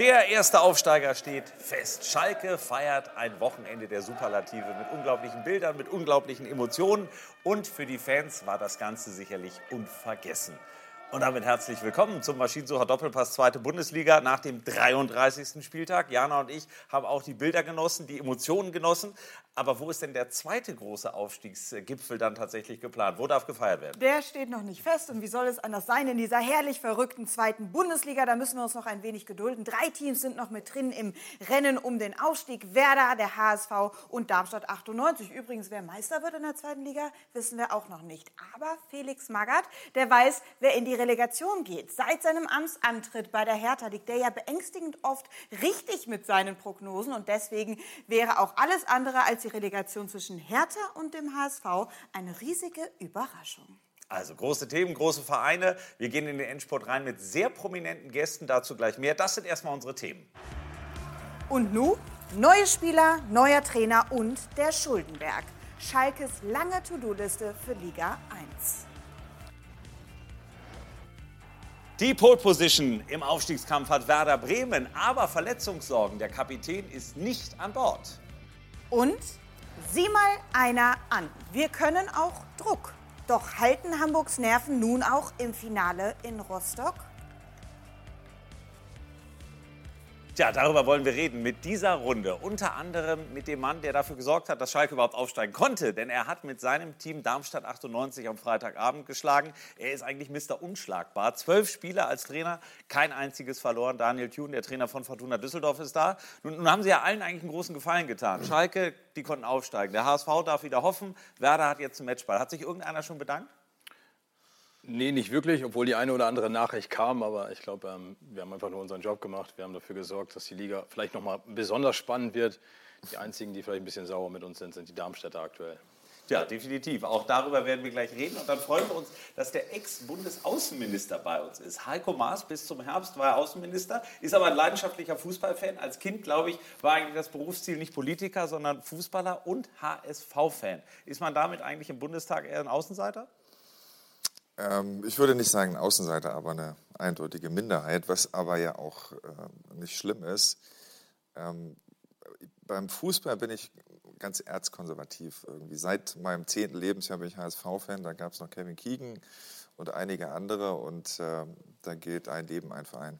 Der erste Aufsteiger steht fest. Schalke feiert ein Wochenende der Superlative mit unglaublichen Bildern, mit unglaublichen Emotionen. Und für die Fans war das Ganze sicherlich unvergessen. Und damit herzlich willkommen zum Maschinensucher Doppelpass zweite Bundesliga nach dem 33. Spieltag. Jana und ich haben auch die Bilder genossen, die Emotionen genossen. Aber wo ist denn der zweite große Aufstiegsgipfel dann tatsächlich geplant? Wo darf gefeiert werden? Der steht noch nicht fest. Und wie soll es anders sein in dieser herrlich verrückten zweiten Bundesliga? Da müssen wir uns noch ein wenig gedulden. Drei Teams sind noch mit drin im Rennen um den Aufstieg. Werder, der HSV und Darmstadt 98. Übrigens, wer Meister wird in der zweiten Liga, wissen wir auch noch nicht. Aber Felix Magath, der weiß, wer in die Relegation geht. Seit seinem Amtsantritt bei der Hertha liegt der ja beängstigend oft richtig mit seinen Prognosen. Und deswegen wäre auch alles andere als die Relegation zwischen Hertha und dem HSV eine riesige Überraschung. Also große Themen, große Vereine. Wir gehen in den Endsport rein mit sehr prominenten Gästen. Dazu gleich mehr. Das sind erstmal unsere Themen. Und nun neue Spieler, neuer Trainer und der Schuldenberg. Schalkes lange To-Do-Liste für Liga 1. Die Pole Position im Aufstiegskampf hat Werder Bremen, aber Verletzungssorgen. Der Kapitän ist nicht an Bord. Und sieh mal einer an. Wir können auch Druck. Doch halten Hamburgs Nerven nun auch im Finale in Rostock? Tja, darüber wollen wir reden mit dieser Runde. Unter anderem mit dem Mann, der dafür gesorgt hat, dass Schalke überhaupt aufsteigen konnte. Denn er hat mit seinem Team Darmstadt 98 am Freitagabend geschlagen. Er ist eigentlich Mr. Unschlagbar. Zwölf Spieler als Trainer, kein einziges verloren. Daniel Thune, der Trainer von Fortuna Düsseldorf, ist da. Nun, nun haben sie ja allen eigentlich einen großen Gefallen getan. Schalke, die konnten aufsteigen. Der HSV darf wieder hoffen. Werder hat jetzt einen Matchball. Hat sich irgendeiner schon bedankt? Nee, nicht wirklich, obwohl die eine oder andere Nachricht kam. Aber ich glaube, ähm, wir haben einfach nur unseren Job gemacht. Wir haben dafür gesorgt, dass die Liga vielleicht noch mal besonders spannend wird. Die einzigen, die vielleicht ein bisschen sauer mit uns sind, sind die Darmstädter aktuell. Ja, definitiv. Auch darüber werden wir gleich reden. Und dann freuen wir uns, dass der Ex-Bundesaußenminister bei uns ist. Heiko Maas, bis zum Herbst war er Außenminister, ist aber ein leidenschaftlicher Fußballfan. Als Kind, glaube ich, war eigentlich das Berufsziel nicht Politiker, sondern Fußballer und HSV-Fan. Ist man damit eigentlich im Bundestag eher ein Außenseiter? Ähm, ich würde nicht sagen Außenseiter, aber eine eindeutige Minderheit, was aber ja auch äh, nicht schlimm ist. Ähm, beim Fußball bin ich ganz erzkonservativ irgendwie. Seit meinem zehnten Lebensjahr bin ich HSV-Fan. Da gab es noch Kevin Keegan und einige andere und äh, da gilt ein Leben, ein Verein.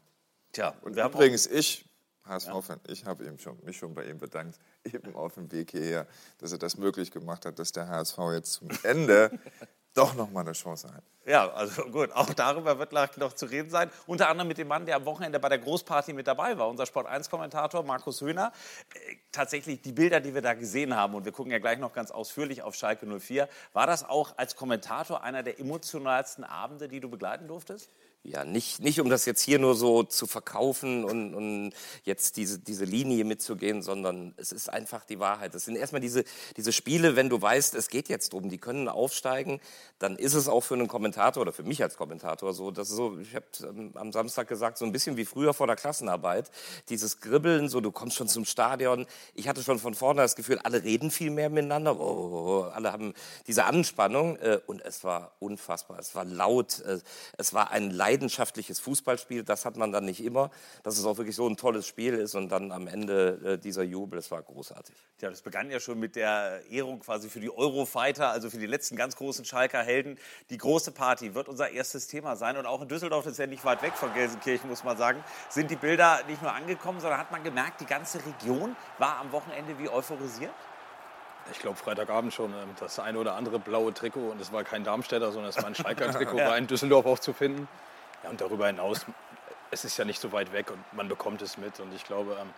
Tja, und übrigens ich, HSV-Fan, ja. ich habe schon, mich schon bei ihm bedankt, eben auf dem Weg hierher, dass er das möglich gemacht hat, dass der HSV jetzt zum Ende doch noch mal eine Chance hat. Ja, also gut, auch darüber wird noch zu reden sein. Unter anderem mit dem Mann, der am Wochenende bei der Großparty mit dabei war, unser Sport1-Kommentator Markus Höhner. Äh, tatsächlich die Bilder, die wir da gesehen haben, und wir gucken ja gleich noch ganz ausführlich auf Schalke 04, war das auch als Kommentator einer der emotionalsten Abende, die du begleiten durftest? Ja, nicht, nicht um das jetzt hier nur so zu verkaufen und, und jetzt diese, diese Linie mitzugehen, sondern es ist einfach die Wahrheit. Es sind erstmal diese, diese Spiele, wenn du weißt, es geht jetzt drum, die können aufsteigen, dann ist es auch für einen Kommentator oder für mich als Kommentator so, dass so, ich habe am Samstag gesagt, so ein bisschen wie früher vor der Klassenarbeit, dieses Gribbeln, so du kommst schon zum Stadion. Ich hatte schon von vorne das Gefühl, alle reden viel mehr miteinander, oh, oh, oh, alle haben diese Anspannung äh, und es war unfassbar, es war laut, äh, es war ein Leid leidenschaftliches Fußballspiel. Das hat man dann nicht immer, dass es auch wirklich so ein tolles Spiel ist und dann am Ende äh, dieser Jubel, das war großartig. Ja, das begann ja schon mit der Ehrung quasi für die Eurofighter, also für die letzten ganz großen Schalker Helden. Die große Party wird unser erstes Thema sein und auch in Düsseldorf, das ist ja nicht weit weg von Gelsenkirchen, muss man sagen, sind die Bilder nicht nur angekommen, sondern hat man gemerkt, die ganze Region war am Wochenende wie euphorisiert? Ich glaube, Freitagabend schon ähm, das eine oder andere blaue Trikot. Und es war kein Darmstädter, sondern es war ein Schalker Trikot, ja. war in Düsseldorf auch zu finden. Ja, und darüber hinaus, es ist ja nicht so weit weg und man bekommt es mit. Und ich glaube, ähm,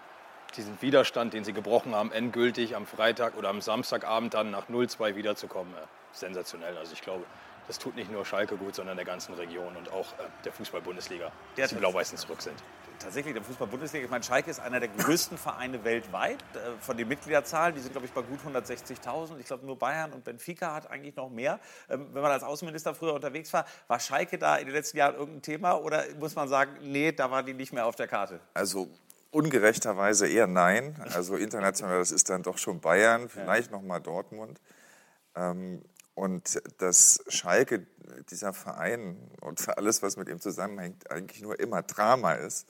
diesen Widerstand, den sie gebrochen haben, endgültig am Freitag oder am Samstagabend dann nach 0-2 wiederzukommen, äh, sensationell. Also ich glaube, das tut nicht nur Schalke gut, sondern der ganzen Region und auch äh, der Fußball-Bundesliga, dass die Blau-Weißen zurück sind. Tatsächlich, der Fußball-Bundesliga, ich meine, Schalke ist einer der größten Vereine weltweit äh, von den Mitgliederzahlen. Die sind, glaube ich, bei gut 160.000. Ich glaube, nur Bayern und Benfica hat eigentlich noch mehr. Ähm, wenn man als Außenminister früher unterwegs war, war Schalke da in den letzten Jahren irgendein Thema oder muss man sagen, nee, da war die nicht mehr auf der Karte? Also ungerechterweise eher nein. Also international, das ist dann doch schon Bayern, vielleicht ja. noch mal Dortmund. Ähm, und dass Schalke, dieser Verein und alles, was mit ihm zusammenhängt, eigentlich nur immer Drama ist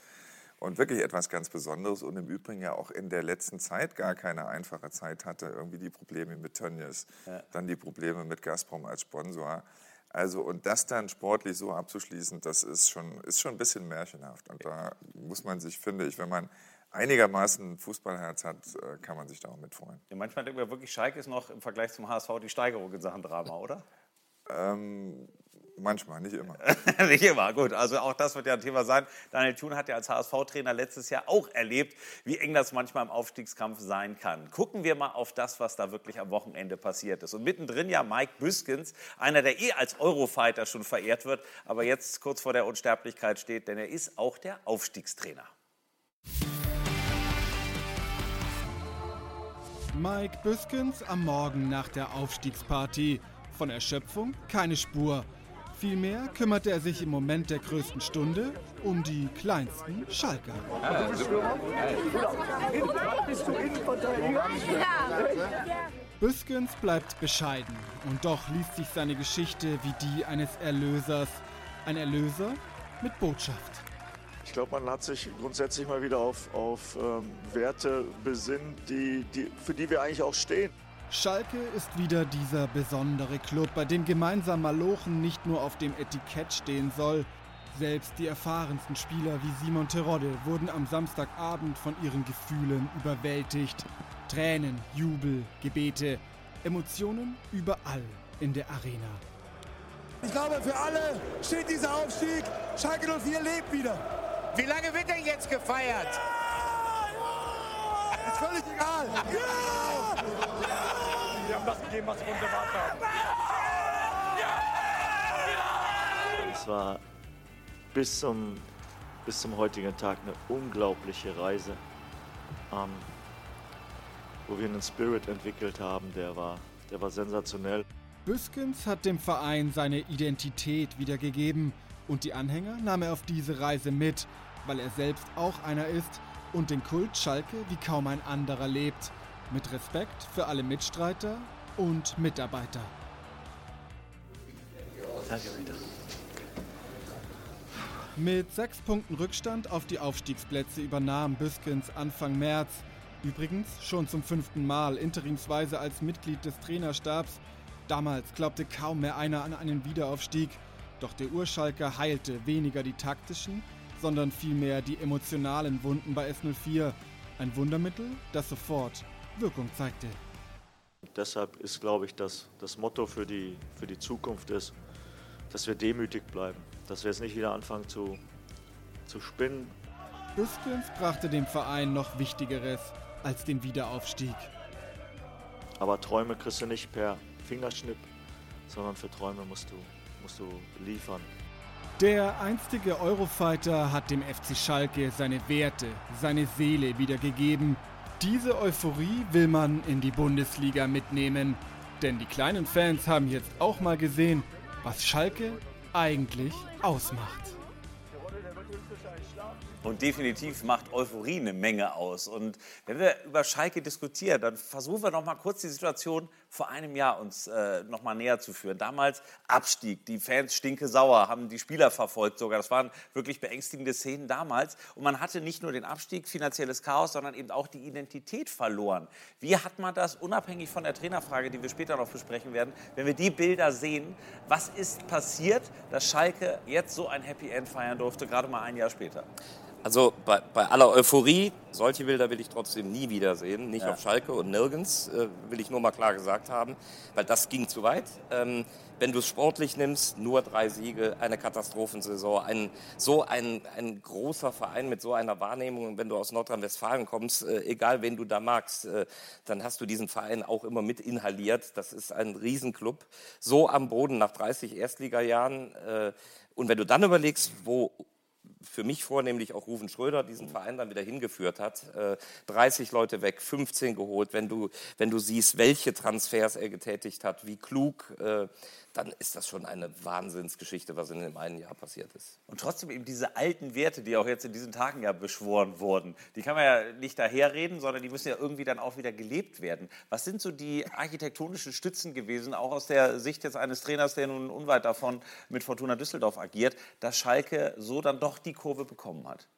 und wirklich etwas ganz Besonderes und im Übrigen ja auch in der letzten Zeit gar keine einfache Zeit hatte. Irgendwie die Probleme mit Tönnies, ja. dann die Probleme mit Gazprom als Sponsor. Also und das dann sportlich so abzuschließen, das ist schon, ist schon ein bisschen märchenhaft. Und da muss man sich, finde ich, wenn man einigermaßen Fußballherz hat, äh, kann man sich da auch mit freuen. Ja, manchmal denkt man wirklich, Schalke ist noch im Vergleich zum HSV die Steigerung in Sachen Drama, oder? Ähm, manchmal, nicht immer. nicht immer, gut. Also auch das wird ja ein Thema sein. Daniel Thun hat ja als HSV-Trainer letztes Jahr auch erlebt, wie eng das manchmal im Aufstiegskampf sein kann. Gucken wir mal auf das, was da wirklich am Wochenende passiert ist. Und mittendrin ja Mike Büskens, einer, der eh als Eurofighter schon verehrt wird, aber jetzt kurz vor der Unsterblichkeit steht, denn er ist auch der Aufstiegstrainer. Mike Büskens am Morgen nach der Aufstiegsparty. Von Erschöpfung keine Spur. Vielmehr kümmerte er sich im Moment der größten Stunde um die kleinsten Schalker. Büskens bleibt bescheiden und doch liest sich seine Geschichte wie die eines Erlösers. Ein Erlöser mit Botschaft. Ich glaube, man hat sich grundsätzlich mal wieder auf, auf ähm, Werte besinnt, die, die, für die wir eigentlich auch stehen. Schalke ist wieder dieser besondere Club, bei dem gemeinsam Malochen nicht nur auf dem Etikett stehen soll. Selbst die erfahrensten Spieler wie Simon Terodde wurden am Samstagabend von ihren Gefühlen überwältigt. Tränen, Jubel, Gebete, Emotionen überall in der Arena. Ich glaube, für alle steht dieser Aufstieg. Schalke 04 lebt wieder. Wie lange wird denn jetzt gefeiert? Ja, ja. Ist völlig egal. Ja. Haben das gegeben, was wir uns erwartet haben. Es war bis zum, bis zum heutigen Tag eine unglaubliche Reise, ähm, wo wir einen Spirit entwickelt haben, der war, der war sensationell. Büskens hat dem Verein seine Identität wiedergegeben und die Anhänger nahm er auf diese Reise mit, weil er selbst auch einer ist und den Kult Schalke wie kaum ein anderer lebt. Mit Respekt für alle Mitstreiter und Mitarbeiter. Danke, Peter. Mit sechs Punkten Rückstand auf die Aufstiegsplätze übernahm Büskens Anfang März, übrigens schon zum fünften Mal interimsweise als Mitglied des Trainerstabs. Damals glaubte kaum mehr einer an einen Wiederaufstieg. Doch der Urschalker heilte weniger die taktischen, sondern vielmehr die emotionalen Wunden bei S04. Ein Wundermittel, das sofort Wirkung zeigte. Deshalb ist, glaube ich, dass das Motto für die, für die Zukunft ist, dass wir demütig bleiben, dass wir jetzt nicht wieder anfangen zu, zu spinnen. Büskens brachte dem Verein noch Wichtigeres als den Wiederaufstieg. Aber Träume kriegst du nicht per Fingerschnipp, sondern für Träume musst du musst du liefern. Der einstige Eurofighter hat dem FC Schalke seine Werte, seine Seele wiedergegeben. Diese Euphorie will man in die Bundesliga mitnehmen. Denn die kleinen Fans haben jetzt auch mal gesehen, was Schalke eigentlich ausmacht. Und definitiv macht Euphorie eine Menge aus. Und wenn wir über Schalke diskutieren, dann versuchen wir noch mal kurz die Situation vor einem Jahr uns äh, noch mal näher zu führen. Damals Abstieg, die Fans stinke sauer, haben die Spieler verfolgt sogar. Das waren wirklich beängstigende Szenen damals. Und man hatte nicht nur den Abstieg, finanzielles Chaos, sondern eben auch die Identität verloren. Wie hat man das, unabhängig von der Trainerfrage, die wir später noch besprechen werden, wenn wir die Bilder sehen, was ist passiert, dass Schalke jetzt so ein Happy End feiern durfte, gerade mal ein Jahr später? Also bei, bei, aller Euphorie, solche Bilder will ich trotzdem nie wiedersehen. Nicht ja. auf Schalke und nirgends, äh, will ich nur mal klar gesagt haben, weil das ging zu weit. Ähm, wenn du es sportlich nimmst, nur drei Siege, eine Katastrophensaison, ein, so ein, ein großer Verein mit so einer Wahrnehmung, wenn du aus Nordrhein-Westfalen kommst, äh, egal wen du da magst, äh, dann hast du diesen Verein auch immer mit inhaliert. Das ist ein Riesenclub. So am Boden nach 30 Erstligajahren. Äh, und wenn du dann überlegst, wo für mich vornehmlich auch Rufen Schröder diesen Verein dann wieder hingeführt hat. 30 äh, Leute weg, 15 geholt. Wenn du, wenn du siehst, welche Transfers er getätigt hat, wie klug, äh, dann ist das schon eine Wahnsinnsgeschichte, was in dem einen Jahr passiert ist. Und trotzdem eben diese alten Werte, die auch jetzt in diesen Tagen ja beschworen wurden, die kann man ja nicht daherreden, sondern die müssen ja irgendwie dann auch wieder gelebt werden. Was sind so die architektonischen Stützen gewesen, auch aus der Sicht jetzt eines Trainers, der nun unweit davon mit Fortuna Düsseldorf agiert, dass Schalke so dann doch die Kurve bekommen hat?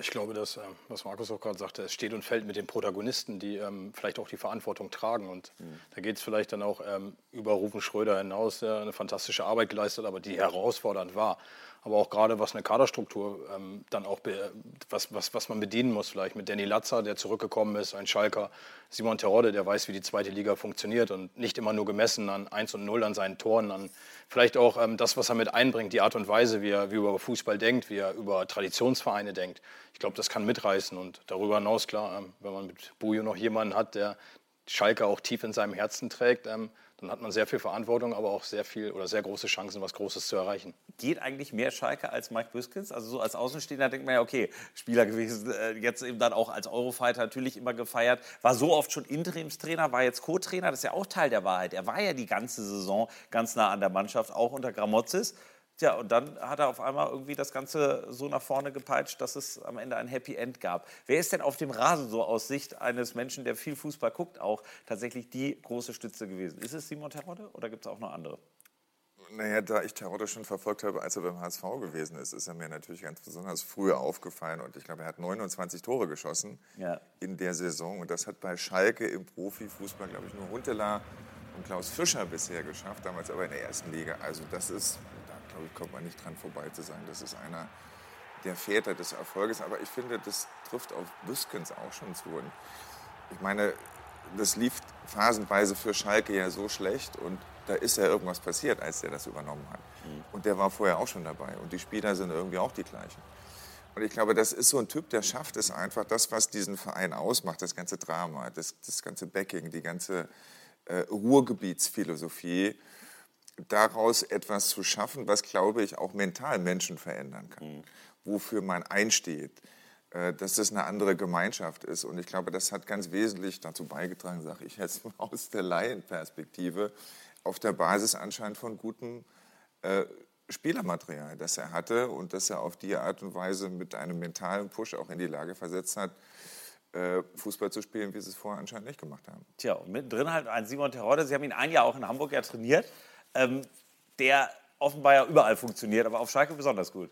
Ich glaube, dass, äh, was Markus auch gerade sagte, es steht und fällt mit den Protagonisten, die ähm, vielleicht auch die Verantwortung tragen. Und mhm. da geht es vielleicht dann auch ähm, über Rufen Schröder hinaus, der eine fantastische Arbeit geleistet hat, aber die herausfordernd war aber auch gerade was eine Kaderstruktur ähm, dann auch, was, was, was man bedienen muss, vielleicht mit Danny Latzer, der zurückgekommen ist, ein Schalker, Simon Terodde, der weiß, wie die zweite Liga funktioniert und nicht immer nur gemessen an 1 und 0, an seinen Toren, an vielleicht auch ähm, das, was er mit einbringt, die Art und Weise, wie er, wie er über Fußball denkt, wie er über Traditionsvereine denkt. Ich glaube, das kann mitreißen und darüber hinaus, klar, ähm, wenn man mit Bujo noch jemanden hat, der Schalke auch tief in seinem Herzen trägt, ähm, dann hat man sehr viel Verantwortung, aber auch sehr viel oder sehr große Chancen, was Großes zu erreichen. Geht eigentlich mehr Schalke als Mike Büskens? Also so als Außenstehender denkt man ja, okay, Spieler gewesen, äh, jetzt eben dann auch als Eurofighter natürlich immer gefeiert, war so oft schon Interimstrainer, war jetzt Co-Trainer, das ist ja auch Teil der Wahrheit. Er war ja die ganze Saison ganz nah an der Mannschaft, auch unter Gramozis. Tja, und dann hat er auf einmal irgendwie das Ganze so nach vorne gepeitscht, dass es am Ende ein Happy End gab. Wer ist denn auf dem Rasen so aus Sicht eines Menschen, der viel Fußball guckt, auch tatsächlich die große Stütze gewesen? Ist es Simon Terodde oder gibt es auch noch andere? Naja, da ich Terodde schon verfolgt habe, als er beim HSV gewesen ist, ist er mir natürlich ganz besonders früh aufgefallen. Und ich glaube, er hat 29 Tore geschossen ja. in der Saison. Und das hat bei Schalke im Profifußball, glaube ich, nur Huntela und Klaus Fischer bisher geschafft, damals aber in der ersten Liga. Also das ist glaube ich, kommt man nicht dran vorbei zu sagen, das ist einer der Väter des Erfolges. Aber ich finde, das trifft auf Büskens auch schon zu. Und ich meine, das lief phasenweise für Schalke ja so schlecht und da ist ja irgendwas passiert, als der das übernommen hat. Mhm. Und der war vorher auch schon dabei und die Spieler sind irgendwie auch die gleichen. Und ich glaube, das ist so ein Typ, der schafft es einfach, das, was diesen Verein ausmacht, das ganze Drama, das, das ganze Backing, die ganze äh, Ruhrgebietsphilosophie, daraus etwas zu schaffen, was, glaube ich, auch mental Menschen verändern kann, mhm. wofür man einsteht, äh, dass das eine andere Gemeinschaft ist. Und ich glaube, das hat ganz wesentlich dazu beigetragen, sage ich jetzt aus der Laienperspektive, auf der Basis anscheinend von gutem äh, Spielermaterial, das er hatte und das er auf die Art und Weise mit einem mentalen Push auch in die Lage versetzt hat, äh, Fußball zu spielen, wie sie es vorher anscheinend nicht gemacht haben. Tja, und mittendrin halt ein Simon Terodde. Sie haben ihn ein Jahr auch in Hamburg ja trainiert ähm, der offenbar ja überall funktioniert, aber auf Schalke besonders gut.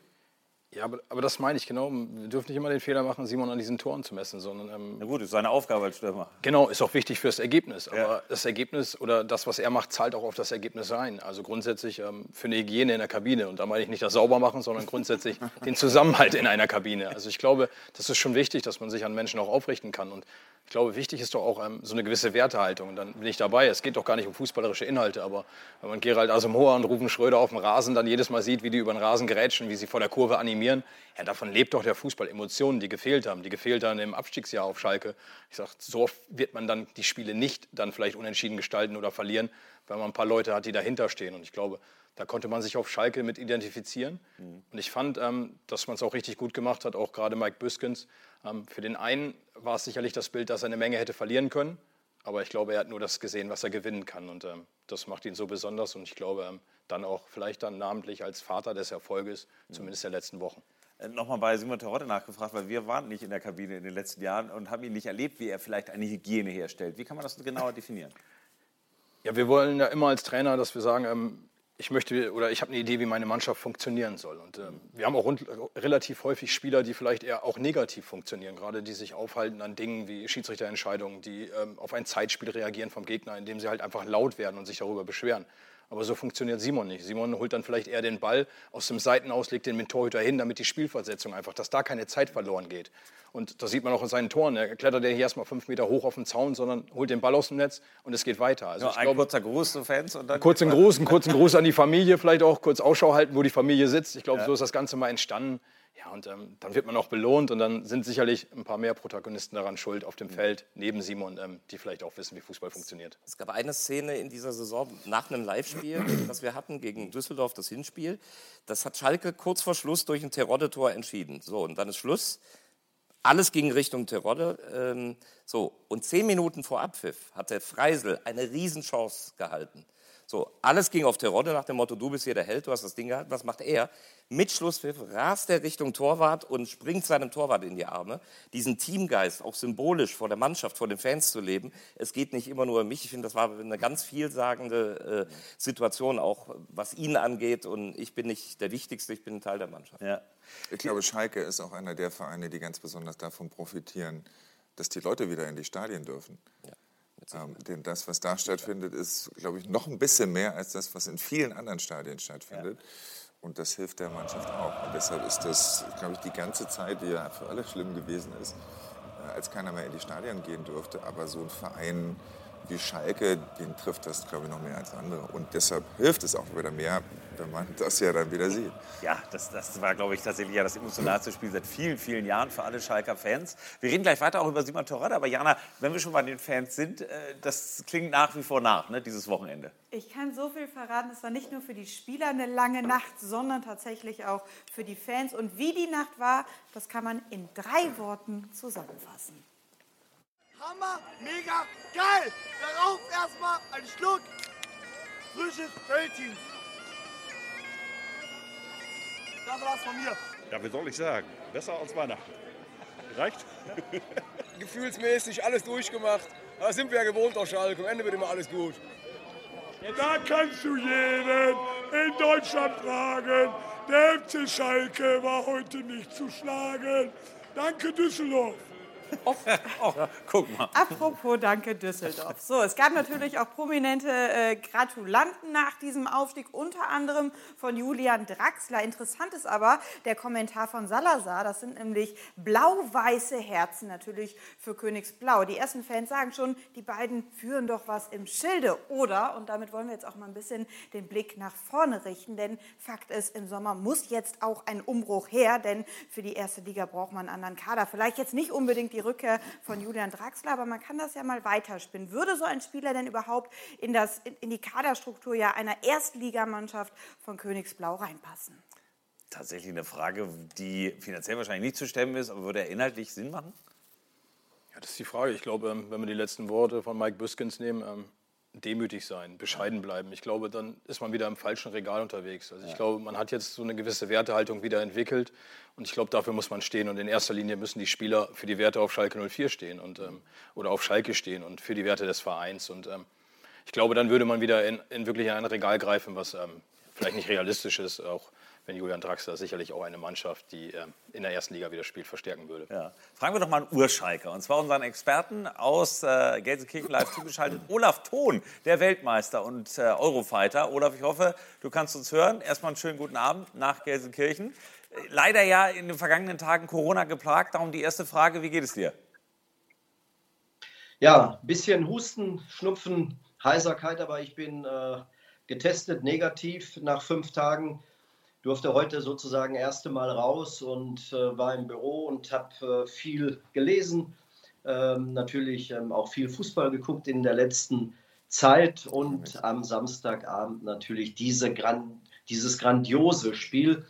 Ja, aber, aber, das meine ich genau. Wir dürfen nicht immer den Fehler machen, Simon an diesen Toren zu messen, sondern. Ähm, Na gut, ist seine Aufgabe als Stürmer. Genau, ist auch wichtig fürs Ergebnis. Aber ja. das Ergebnis oder das, was er macht, zahlt auch auf das Ergebnis rein. Also grundsätzlich ähm, für eine Hygiene in der Kabine. Und da meine ich nicht das Saubermachen, sondern grundsätzlich den Zusammenhalt in einer Kabine. Also ich glaube, das ist schon wichtig, dass man sich an Menschen auch aufrichten kann. Und ich glaube, wichtig ist doch auch ähm, so eine gewisse Wertehaltung. Und dann bin ich dabei. Es geht doch gar nicht um fußballerische Inhalte, aber wenn man Gerald Asamoah und Rufen Schröder auf dem Rasen dann jedes Mal sieht, wie die über den Rasen gerätschen, wie sie vor der Kurve animieren, ja, davon lebt doch der Fußball. Emotionen, die gefehlt haben, die gefehlt haben im Abstiegsjahr auf Schalke. Ich sage, so wird man dann die Spiele nicht dann vielleicht unentschieden gestalten oder verlieren, weil man ein paar Leute hat, die dahinter stehen. Und ich glaube, da konnte man sich auf Schalke mit identifizieren. Mhm. Und ich fand, ähm, dass man es auch richtig gut gemacht hat, auch gerade Mike Büskens. Ähm, für den einen war es sicherlich das Bild, dass er eine Menge hätte verlieren können. Aber ich glaube, er hat nur das gesehen, was er gewinnen kann. Und ähm, das macht ihn so besonders. Und ich glaube, ähm, dann auch vielleicht dann namentlich als Vater des Erfolges, mhm. zumindest der letzten Wochen. Äh, nochmal bei Simon Terodde nachgefragt, weil wir waren nicht in der Kabine in den letzten Jahren und haben ihn nicht erlebt, wie er vielleicht eine Hygiene herstellt. Wie kann man das genauer definieren? Ja, wir wollen ja immer als Trainer, dass wir sagen, ähm, ich möchte oder ich habe eine Idee, wie meine Mannschaft funktionieren soll. Und ähm, wir haben auch rund, relativ häufig Spieler, die vielleicht eher auch negativ funktionieren, gerade die sich aufhalten an Dingen wie Schiedsrichterentscheidungen, die ähm, auf ein Zeitspiel reagieren vom Gegner, indem sie halt einfach laut werden und sich darüber beschweren. Aber so funktioniert Simon nicht. Simon holt dann vielleicht eher den Ball aus dem Seitenaus, legt den mit Torhüter hin, damit die Spielversetzung einfach, dass da keine Zeit verloren geht. Und das sieht man auch in seinen Toren. Er klettert ja nicht erstmal fünf Meter hoch auf den Zaun, sondern holt den Ball aus dem Netz und es geht weiter. Also ja, ein glaube, kurzer Gruß zu Fans und dann. Kurzen Gruß, einen kurzen Gruß an die Familie, vielleicht auch kurz Ausschau halten, wo die Familie sitzt. Ich glaube, ja. so ist das Ganze mal entstanden. Ja, und ähm, dann wird man auch belohnt und dann sind sicherlich ein paar mehr Protagonisten daran schuld auf dem mhm. Feld, neben Simon, ähm, die vielleicht auch wissen, wie Fußball funktioniert. Es gab eine Szene in dieser Saison nach einem Live-Spiel, das wir hatten gegen Düsseldorf, das Hinspiel. Das hat Schalke kurz vor Schluss durch ein Terodde-Tor entschieden. So, und dann ist Schluss. Alles ging Richtung Terodde. Ähm, so, und zehn Minuten vor Abpfiff hatte Freisel eine Riesenchance gehalten. So, alles ging auf Terodde nach dem Motto, du bist hier der Held, du hast das Ding gehalten. Was macht er? Mit Schlusspfiff rast er Richtung Torwart und springt seinem Torwart in die Arme. Diesen Teamgeist, auch symbolisch vor der Mannschaft, vor den Fans zu leben. Es geht nicht immer nur um mich. Ich finde, das war eine ganz vielsagende äh, Situation, auch was ihn angeht. Und ich bin nicht der Wichtigste, ich bin ein Teil der Mannschaft. Ja. Ich glaube, Schalke ist auch einer der Vereine, die ganz besonders davon profitieren, dass die Leute wieder in die Stadien dürfen. Ja. Ähm, denn das, was da stattfindet, ist, glaube ich, noch ein bisschen mehr als das, was in vielen anderen Stadien stattfindet. Ja. Und das hilft der Mannschaft auch. Und deshalb ist das, glaube ich, die ganze Zeit, die ja für alle schlimm gewesen ist, äh, als keiner mehr in die Stadien gehen durfte. Aber so ein Verein wie Schalke, den trifft das, glaube ich, noch mehr als andere. Und deshalb hilft es auch wieder mehr, wenn man das ja dann wieder sieht. Ja, das, das war, glaube ich, tatsächlich ja das emotionalste Spiel seit vielen, vielen Jahren für alle Schalker Fans. Wir reden gleich weiter auch über Simon Torrada, aber Jana, wenn wir schon bei den Fans sind, äh, das klingt nach wie vor nach, ne, dieses Wochenende. Ich kann so viel verraten, es war nicht nur für die Spieler eine lange Nacht, sondern tatsächlich auch für die Fans. Und wie die Nacht war, das kann man in drei Worten zusammenfassen. Hammer, mega, geil! Darauf erstmal ein Schluck frisches Feldteam. Das war's von mir. Ja, wie soll ich sagen? Besser als Weihnachten. Reicht? Gefühlsmäßig alles durchgemacht. Da sind wir ja gewohnt aus Schalke. Am Ende wird immer alles gut. Da kannst du jeden in Deutschland fragen. Der FC Schalke war heute nicht zu schlagen. Danke Düsseldorf. Oh, oh, guck mal. Apropos Danke Düsseldorf. So, es gab natürlich auch prominente äh, Gratulanten nach diesem Aufstieg, unter anderem von Julian Draxler. Interessant ist aber der Kommentar von Salazar. Das sind nämlich blau-weiße Herzen natürlich für Königsblau. Die ersten Fans sagen schon, die beiden führen doch was im Schilde. Oder, und damit wollen wir jetzt auch mal ein bisschen den Blick nach vorne richten, denn Fakt ist, im Sommer muss jetzt auch ein Umbruch her, denn für die erste Liga braucht man einen anderen Kader. Vielleicht jetzt nicht unbedingt die Rückkehr von Julian Draxler, aber man kann das ja mal weiterspinnen. Würde so ein Spieler denn überhaupt in, das, in die Kaderstruktur ja einer Erstligamannschaft von Königsblau reinpassen? Tatsächlich eine Frage, die finanziell wahrscheinlich nicht zu stemmen ist, aber würde er inhaltlich Sinn machen? Ja, das ist die Frage. Ich glaube, ähm, wenn wir die letzten Worte von Mike Büskens nehmen, ähm, demütig sein, bescheiden bleiben. Ich glaube, dann ist man wieder im falschen Regal unterwegs. Also ich glaube, man hat jetzt so eine gewisse Wertehaltung wieder entwickelt und ich glaube, dafür muss man stehen und in erster Linie müssen die Spieler für die Werte auf Schalke 04 stehen und, ähm, oder auf Schalke stehen und für die Werte des Vereins und ähm, ich glaube, dann würde man wieder in, in wirklich ein Regal greifen, was ähm, vielleicht nicht realistisch ist, auch wenn Julian Draxler sicherlich auch eine Mannschaft, die äh, in der ersten Liga wieder spielt, verstärken würde. Ja. Fragen wir doch mal einen Urschalker, und zwar unseren Experten aus äh, Gelsenkirchen live zugeschaltet, Olaf Thon, der Weltmeister und äh, Eurofighter. Olaf, ich hoffe, du kannst uns hören. Erstmal einen schönen guten Abend nach Gelsenkirchen. Leider ja in den vergangenen Tagen Corona geplagt. Darum die erste Frage, wie geht es dir? Ja, ein bisschen Husten, Schnupfen, Heiserkeit, aber ich bin äh, getestet negativ nach fünf Tagen durfte heute sozusagen erste Mal raus und äh, war im Büro und habe äh, viel gelesen, ähm, natürlich ähm, auch viel Fußball geguckt in der letzten Zeit und am Samstagabend natürlich diese Gran dieses grandiose Spiel.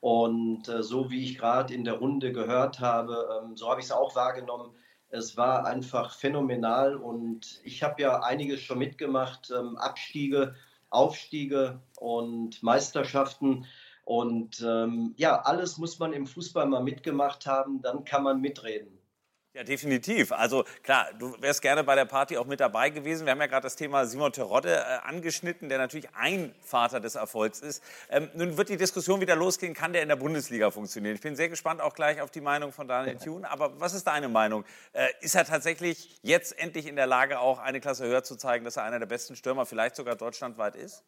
Und äh, so wie ich gerade in der Runde gehört habe, ähm, so habe ich es auch wahrgenommen. Es war einfach phänomenal und ich habe ja einiges schon mitgemacht, ähm, Abstiege, Aufstiege und Meisterschaften. Und ähm, ja, alles muss man im Fußball mal mitgemacht haben, dann kann man mitreden. Ja, definitiv. Also klar, du wärst gerne bei der Party auch mit dabei gewesen. Wir haben ja gerade das Thema Simon Terodde äh, angeschnitten, der natürlich ein Vater des Erfolgs ist. Ähm, nun wird die Diskussion wieder losgehen, kann der in der Bundesliga funktionieren? Ich bin sehr gespannt auch gleich auf die Meinung von Daniel Thune. Aber was ist deine Meinung? Äh, ist er tatsächlich jetzt endlich in der Lage, auch eine Klasse höher zu zeigen, dass er einer der besten Stürmer vielleicht sogar deutschlandweit ist?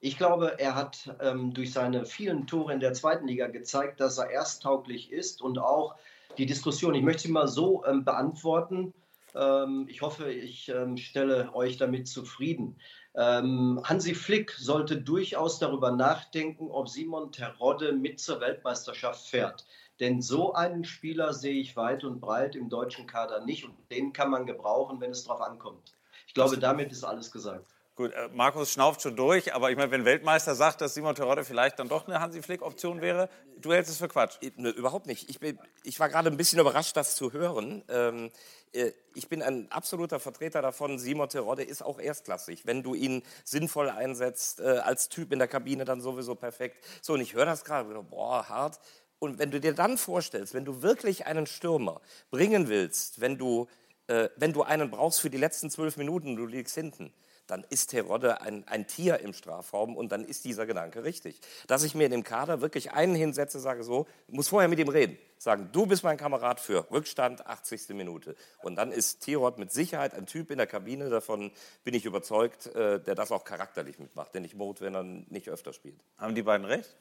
Ich glaube, er hat ähm, durch seine vielen Tore in der zweiten Liga gezeigt, dass er ersttauglich ist und auch die Diskussion, ich möchte sie mal so ähm, beantworten. Ähm, ich hoffe, ich ähm, stelle euch damit zufrieden. Ähm, Hansi Flick sollte durchaus darüber nachdenken, ob Simon Terodde mit zur Weltmeisterschaft fährt. Denn so einen Spieler sehe ich weit und breit im deutschen Kader nicht und den kann man gebrauchen, wenn es darauf ankommt. Ich glaube, damit ist alles gesagt. Gut, äh, Markus schnauft schon durch, aber ich meine, wenn Weltmeister sagt, dass Simon Terodde vielleicht dann doch eine Hansi Flick-Option wäre, du hältst es für Quatsch. Ne, überhaupt nicht. Ich, bin, ich war gerade ein bisschen überrascht, das zu hören. Ähm, äh, ich bin ein absoluter Vertreter davon, Simon Terodde ist auch erstklassig. Wenn du ihn sinnvoll einsetzt, äh, als Typ in der Kabine, dann sowieso perfekt. So, und ich höre das gerade, boah, hart. Und wenn du dir dann vorstellst, wenn du wirklich einen Stürmer bringen willst, wenn du, äh, wenn du einen brauchst für die letzten zwölf Minuten, du liegst hinten, dann ist Terodde ein, ein Tier im Strafraum und dann ist dieser Gedanke richtig. Dass ich mir in dem Kader wirklich einen hinsetze, sage so, muss vorher mit ihm reden, sagen, du bist mein Kamerad für Rückstand, 80. Minute. Und dann ist Tirod mit Sicherheit ein Typ in der Kabine, davon bin ich überzeugt, äh, der das auch charakterlich mitmacht, der nicht Mode, wenn er nicht öfter spielt. Haben die beiden recht?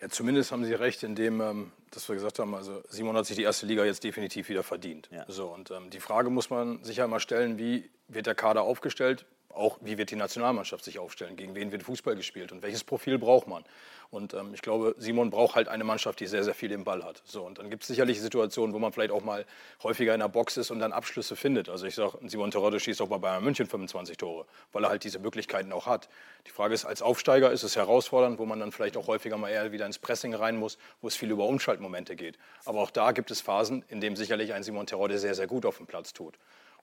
Ja, zumindest haben Sie recht, indem, ähm, dass wir gesagt haben, also Simon hat sich die erste Liga jetzt definitiv wieder verdient. Ja. So, und ähm, die Frage muss man sich ja mal stellen, wie wird der Kader aufgestellt? Auch wie wird die Nationalmannschaft sich aufstellen? Gegen wen wird Fußball gespielt? Und welches Profil braucht man? Und ähm, ich glaube, Simon braucht halt eine Mannschaft, die sehr, sehr viel im Ball hat. So, und dann gibt es sicherlich Situationen, wo man vielleicht auch mal häufiger in der Box ist und dann Abschlüsse findet. Also ich sage, Simon Terodde schießt auch bei Bayern München 25 Tore, weil er halt diese Möglichkeiten auch hat. Die Frage ist, als Aufsteiger ist es herausfordernd, wo man dann vielleicht auch häufiger mal eher wieder ins Pressing rein muss, wo es viel über Umschaltmomente geht. Aber auch da gibt es Phasen, in denen sicherlich ein Simon Terodde sehr, sehr gut auf dem Platz tut.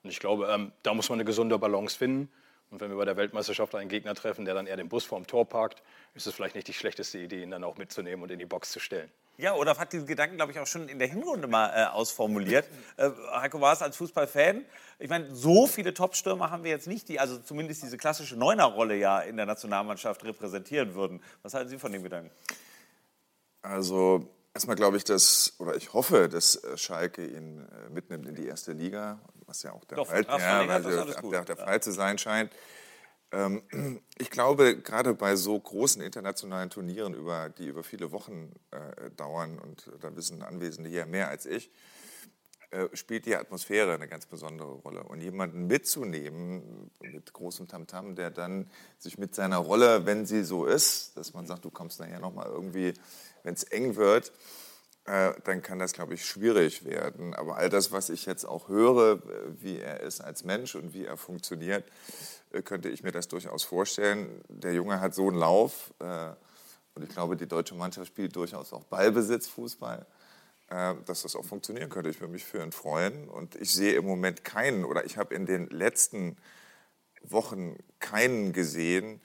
Und ich glaube, ähm, da muss man eine gesunde Balance finden. Und wenn wir bei der Weltmeisterschaft einen Gegner treffen, der dann eher den Bus vorm Tor parkt, ist es vielleicht nicht die schlechteste Idee, ihn dann auch mitzunehmen und in die Box zu stellen. Ja, Olaf hat diesen Gedanken, glaube ich, auch schon in der Hinrunde mal äh, ausformuliert. Äh, Heiko war es als Fußballfan. Ich meine, so viele Top-Stürmer haben wir jetzt nicht, die also zumindest diese klassische Neuner-Rolle ja in der Nationalmannschaft repräsentieren würden. Was halten Sie von dem Gedanken? Also erstmal glaube ich, dass, oder ich hoffe, dass äh, Schalke ihn äh, mitnimmt in die erste Liga, was ja auch der, Doch, Fall, ja, weil der, der Fall zu sein scheint. Ähm, ich glaube, gerade bei so großen internationalen Turnieren, über, die über viele Wochen äh, dauern, und da wissen Anwesende hier mehr als ich, äh, spielt die Atmosphäre eine ganz besondere Rolle. Und jemanden mitzunehmen mit großem Tamtam, -Tam, der dann sich mit seiner Rolle, wenn sie so ist, dass man sagt, du kommst nachher nochmal irgendwie, wenn es eng wird, äh, dann kann das, glaube ich, schwierig werden. Aber all das, was ich jetzt auch höre, wie er ist als Mensch und wie er funktioniert, äh, könnte ich mir das durchaus vorstellen. Der Junge hat so einen Lauf äh, und ich glaube, die deutsche Mannschaft spielt durchaus auch Ballbesitzfußball, äh, dass das auch funktionieren könnte. Ich würde mich für ihn freuen und ich sehe im Moment keinen oder ich habe in den letzten Wochen keinen gesehen,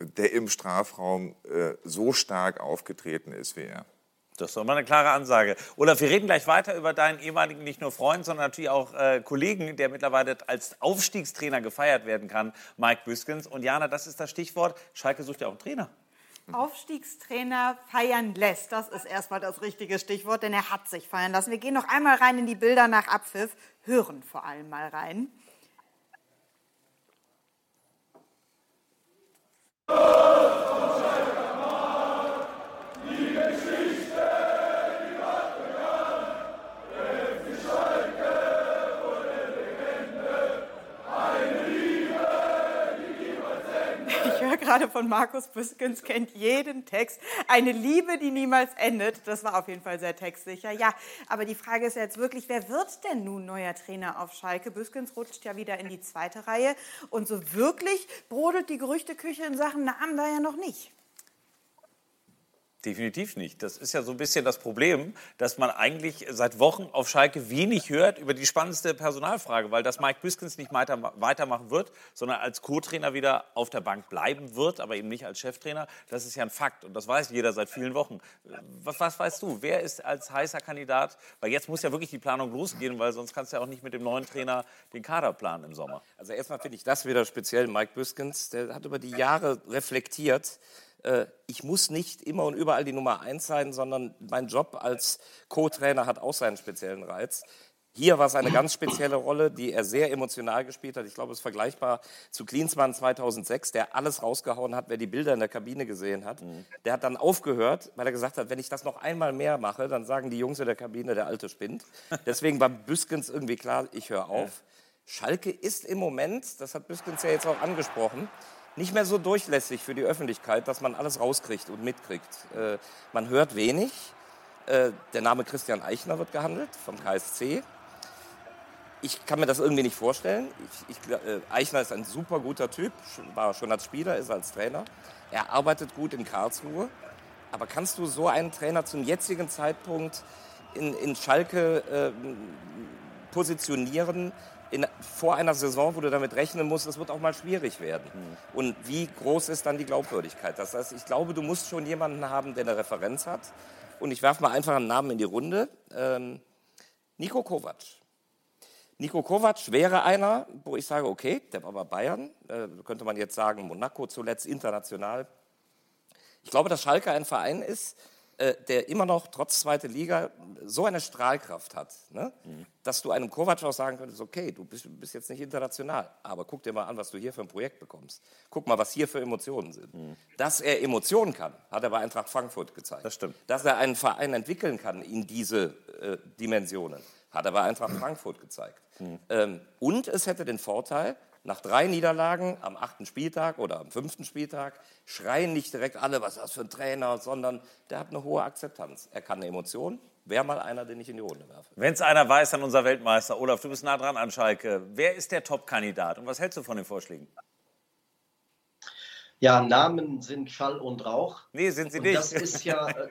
der im Strafraum so stark aufgetreten ist wie er. Das ist doch mal eine klare Ansage. Olaf, wir reden gleich weiter über deinen ehemaligen nicht nur Freund, sondern natürlich auch äh, Kollegen, der mittlerweile als Aufstiegstrainer gefeiert werden kann, Mike Büskens. Und Jana, das ist das Stichwort. Schalke sucht ja auch einen Trainer. Aufstiegstrainer feiern lässt. Das ist erstmal das richtige Stichwort, denn er hat sich feiern lassen. Wir gehen noch einmal rein in die Bilder nach Abpfiff, hören vor allem mal rein. Gerade von Markus Büskens, kennt jeden Text. Eine Liebe, die niemals endet. Das war auf jeden Fall sehr textsicher. Ja, aber die Frage ist jetzt wirklich, wer wird denn nun neuer Trainer auf Schalke? Büskens rutscht ja wieder in die zweite Reihe. Und so wirklich brodelt die Gerüchteküche in Sachen Namen da ja noch nicht. Definitiv nicht. Das ist ja so ein bisschen das Problem, dass man eigentlich seit Wochen auf Schalke wenig hört über die spannendste Personalfrage, weil das Mike Biskens nicht weiter, weitermachen wird, sondern als Co-Trainer wieder auf der Bank bleiben wird, aber eben nicht als Cheftrainer. Das ist ja ein Fakt und das weiß jeder seit vielen Wochen. Was, was weißt du? Wer ist als heißer Kandidat? Weil jetzt muss ja wirklich die Planung losgehen, weil sonst kannst du ja auch nicht mit dem neuen Trainer den Kader planen im Sommer. Also erstmal finde ich das wieder speziell. Mike Biskens, der hat über die Jahre reflektiert, ich muss nicht immer und überall die Nummer eins sein, sondern mein Job als Co-Trainer hat auch seinen speziellen Reiz. Hier war es eine ganz spezielle Rolle, die er sehr emotional gespielt hat. Ich glaube, es ist vergleichbar zu Klinsmann 2006, der alles rausgehauen hat, wer die Bilder in der Kabine gesehen hat. Mhm. Der hat dann aufgehört, weil er gesagt hat, wenn ich das noch einmal mehr mache, dann sagen die Jungs in der Kabine, der Alte spinnt. Deswegen war Büskens irgendwie klar, ich höre auf. Schalke ist im Moment, das hat Büskens ja jetzt auch angesprochen, nicht mehr so durchlässig für die Öffentlichkeit, dass man alles rauskriegt und mitkriegt. Äh, man hört wenig. Äh, der Name Christian Eichner wird gehandelt vom KSC. ich kann mir das irgendwie nicht vorstellen. Ich, ich, äh, Eichner ist ein super guter Typ, war schon als Spieler, ist als Trainer. Er arbeitet gut in Karlsruhe. Aber kannst du so einen Trainer zum jetzigen Zeitpunkt in, in Schalke äh, positionieren, in, vor einer Saison, wo du damit rechnen musst, es wird auch mal schwierig werden. Mhm. Und wie groß ist dann die Glaubwürdigkeit? Das heißt, ich glaube, du musst schon jemanden haben, der eine Referenz hat. Und ich werfe mal einfach einen Namen in die Runde. Ähm, Nico Kovac. Nico Kovac wäre einer, wo ich sage, okay, der war bei Bayern, äh, könnte man jetzt sagen, Monaco zuletzt international. Ich glaube, dass Schalke ein Verein ist, äh, der immer noch trotz zweiter Liga so eine Strahlkraft hat, ne? mhm. dass du einem Kovac auch sagen könntest, okay, du bist, bist, jetzt nicht international, aber guck dir mal an, was du hier für ein Projekt bekommst. Guck mal, was hier für Emotionen sind. Mhm. Dass er Emotionen kann, hat er bei Eintracht Frankfurt gezeigt. Das stimmt. Dass er einen Verein entwickeln kann in diese äh, Dimensionen, hat er bei Eintracht Frankfurt gezeigt. Mhm. Ähm, und es hätte den Vorteil, nach drei Niederlagen am achten Spieltag oder am fünften Spieltag schreien nicht direkt alle, was ist das für ein Trainer, sondern der hat eine hohe Akzeptanz. Er kann eine Emotion. Wäre mal einer, den ich in die Runde werfe. Wenn es einer weiß, dann unser Weltmeister. Olaf, du bist nah dran an Schalke. Wer ist der Top-Kandidat und was hältst du von den Vorschlägen? Ja, Namen sind Schall und Rauch. Nee, sind sie und nicht. Das ist ja, äh,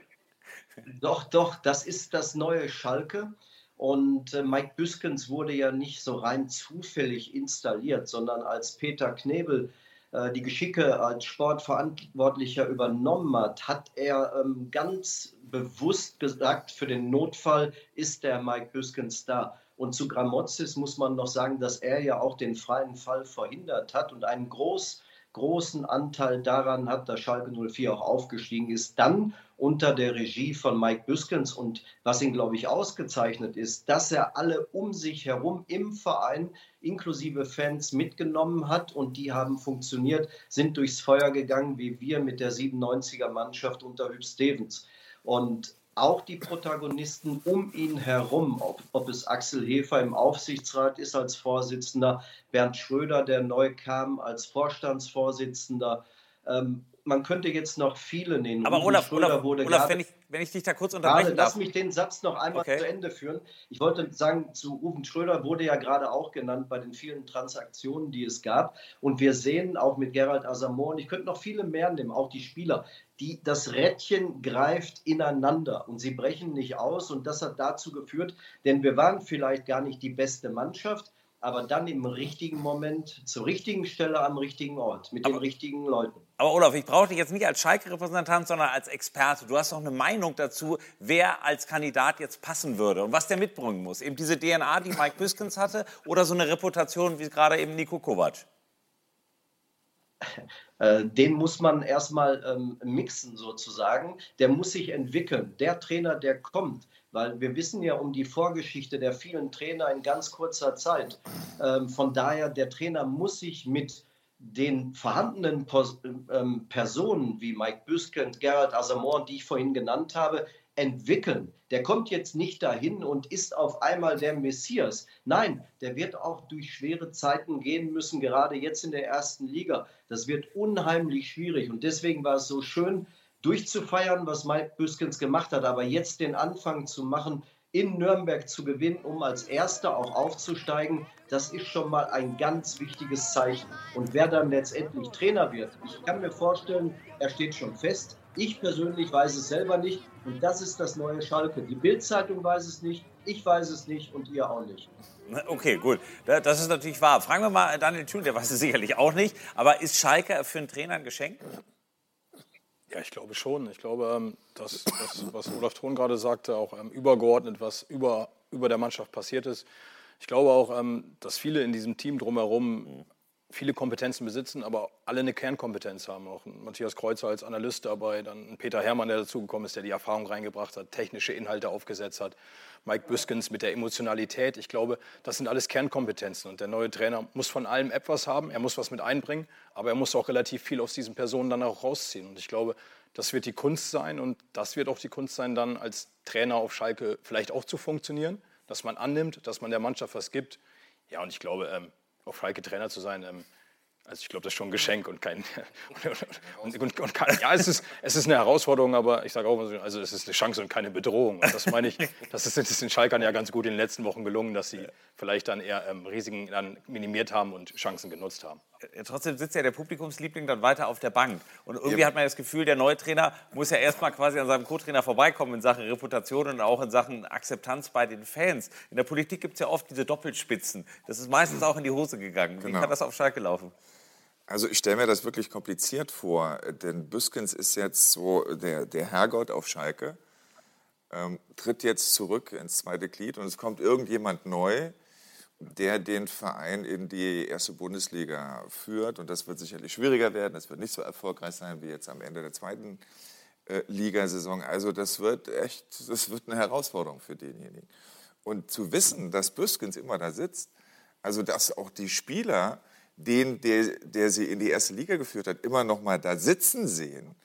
doch, doch, das ist das neue Schalke. Und äh, Mike Büskens wurde ja nicht so rein zufällig installiert, sondern als Peter Knebel äh, die Geschicke als Sportverantwortlicher übernommen hat, hat er ähm, ganz bewusst gesagt, für den Notfall ist der Mike Büskens da. Und zu Gramozis muss man noch sagen, dass er ja auch den freien Fall verhindert hat und einen groß, großen Anteil daran hat, dass Schalke 04 auch aufgestiegen ist. Dann unter der Regie von Mike Büskens. Und was ihn, glaube ich, ausgezeichnet ist, dass er alle um sich herum im Verein inklusive Fans mitgenommen hat und die haben funktioniert, sind durchs Feuer gegangen, wie wir mit der 97er Mannschaft unter Hüb Stevens. Und auch die Protagonisten um ihn herum, ob, ob, es Axel Hefer im Aufsichtsrat ist als Vorsitzender, Bernd Schröder, der neu kam als Vorstandsvorsitzender, ähm, man könnte jetzt noch viele nennen. Aber Olaf, Olaf, Olaf gerade, wenn, ich, wenn ich dich da kurz unterbrechen darf. Lass mich den Satz noch einmal okay. zu Ende führen. Ich wollte sagen, zu Uwe Schröder wurde ja gerade auch genannt bei den vielen Transaktionen, die es gab. Und wir sehen auch mit Gerald Asamoah, und ich könnte noch viele mehr nehmen, auch die Spieler, die, das Rädchen greift ineinander und sie brechen nicht aus. Und das hat dazu geführt, denn wir waren vielleicht gar nicht die beste Mannschaft, aber dann im richtigen Moment, zur richtigen Stelle am richtigen Ort, mit aber, den richtigen Leuten. Aber Olaf, ich brauche dich jetzt nicht als Schalke-Repräsentant, sondern als Experte. Du hast doch eine Meinung dazu, wer als Kandidat jetzt passen würde und was der mitbringen muss. Eben diese DNA, die Mike Biskens hatte, oder so eine Reputation wie gerade eben Nico Kovac? Äh, den muss man erstmal ähm, mixen sozusagen. Der muss sich entwickeln. Der Trainer, der kommt, weil wir wissen ja um die Vorgeschichte der vielen Trainer in ganz kurzer Zeit. Ähm, von daher, der Trainer muss sich mit den vorhandenen ähm, Personen wie Mike Büske Gerald Asamoah, die ich vorhin genannt habe, entwickeln. Der kommt jetzt nicht dahin und ist auf einmal der Messias. Nein, der wird auch durch schwere Zeiten gehen müssen, gerade jetzt in der ersten Liga. Das wird unheimlich schwierig und deswegen war es so schön, durchzufeiern, was Mike Büskens gemacht hat, aber jetzt den Anfang zu machen, in Nürnberg zu gewinnen, um als Erster auch aufzusteigen, das ist schon mal ein ganz wichtiges Zeichen. Und wer dann letztendlich Trainer wird, ich kann mir vorstellen, er steht schon fest. Ich persönlich weiß es selber nicht. Und das ist das neue Schalke. Die Bildzeitung weiß es nicht, ich weiß es nicht und ihr auch nicht. Okay, gut. Das ist natürlich wahr. Fragen wir mal Daniel Thül, der weiß es sicherlich auch nicht. Aber ist Schalke für einen Trainer ein Geschenk? Ja, ich glaube schon. Ich glaube, ähm, dass das, was Olaf Thron gerade sagte, auch ähm, übergeordnet, was über, über der Mannschaft passiert ist. Ich glaube auch, ähm, dass viele in diesem Team drumherum viele Kompetenzen besitzen, aber alle eine Kernkompetenz haben. Auch Matthias Kreuzer als Analyst dabei, dann Peter Herrmann, der dazugekommen ist, der die Erfahrung reingebracht hat, technische Inhalte aufgesetzt hat, Mike Büskens mit der Emotionalität. Ich glaube, das sind alles Kernkompetenzen und der neue Trainer muss von allem etwas haben, er muss was mit einbringen, aber er muss auch relativ viel aus diesen Personen dann auch rausziehen. Und ich glaube, das wird die Kunst sein und das wird auch die Kunst sein, dann als Trainer auf Schalke vielleicht auch zu funktionieren, dass man annimmt, dass man der Mannschaft was gibt. Ja, und ich glaube, ähm, auf Schalke Trainer zu sein, ähm, Also ich glaube, das ist schon ein Geschenk und kein und, und, und, kein, ja, es ist, es ist eine Herausforderung, aber ich sage auch, also es ist eine Chance und keine Bedrohung. Und das meine ich, das ist, das ist den Schalkern ja ganz gut in den letzten Wochen gelungen, dass sie vielleicht dann eher ähm, Risiken dann minimiert haben und Chancen genutzt haben. Ja, trotzdem sitzt ja der Publikumsliebling dann weiter auf der Bank. Und irgendwie ja. hat man das Gefühl, der neue Trainer muss ja erstmal quasi an seinem Co-Trainer vorbeikommen in Sachen Reputation und auch in Sachen Akzeptanz bei den Fans. In der Politik gibt es ja oft diese Doppelspitzen. Das ist meistens auch in die Hose gegangen. Wie genau. kann das auf Schalke laufen? Also ich stelle mir das wirklich kompliziert vor, denn Büskens ist jetzt so der, der Herrgott auf Schalke, ähm, tritt jetzt zurück ins zweite Glied und es kommt irgendjemand neu, der den Verein in die erste Bundesliga führt. Und das wird sicherlich schwieriger werden, das wird nicht so erfolgreich sein wie jetzt am Ende der zweiten äh, Ligasaison. Also das wird echt, das wird eine Herausforderung für denjenigen. Und zu wissen, dass Büskens immer da sitzt, also dass auch die Spieler den, der, der sie in die erste Liga geführt hat, immer noch mal da sitzen sehen.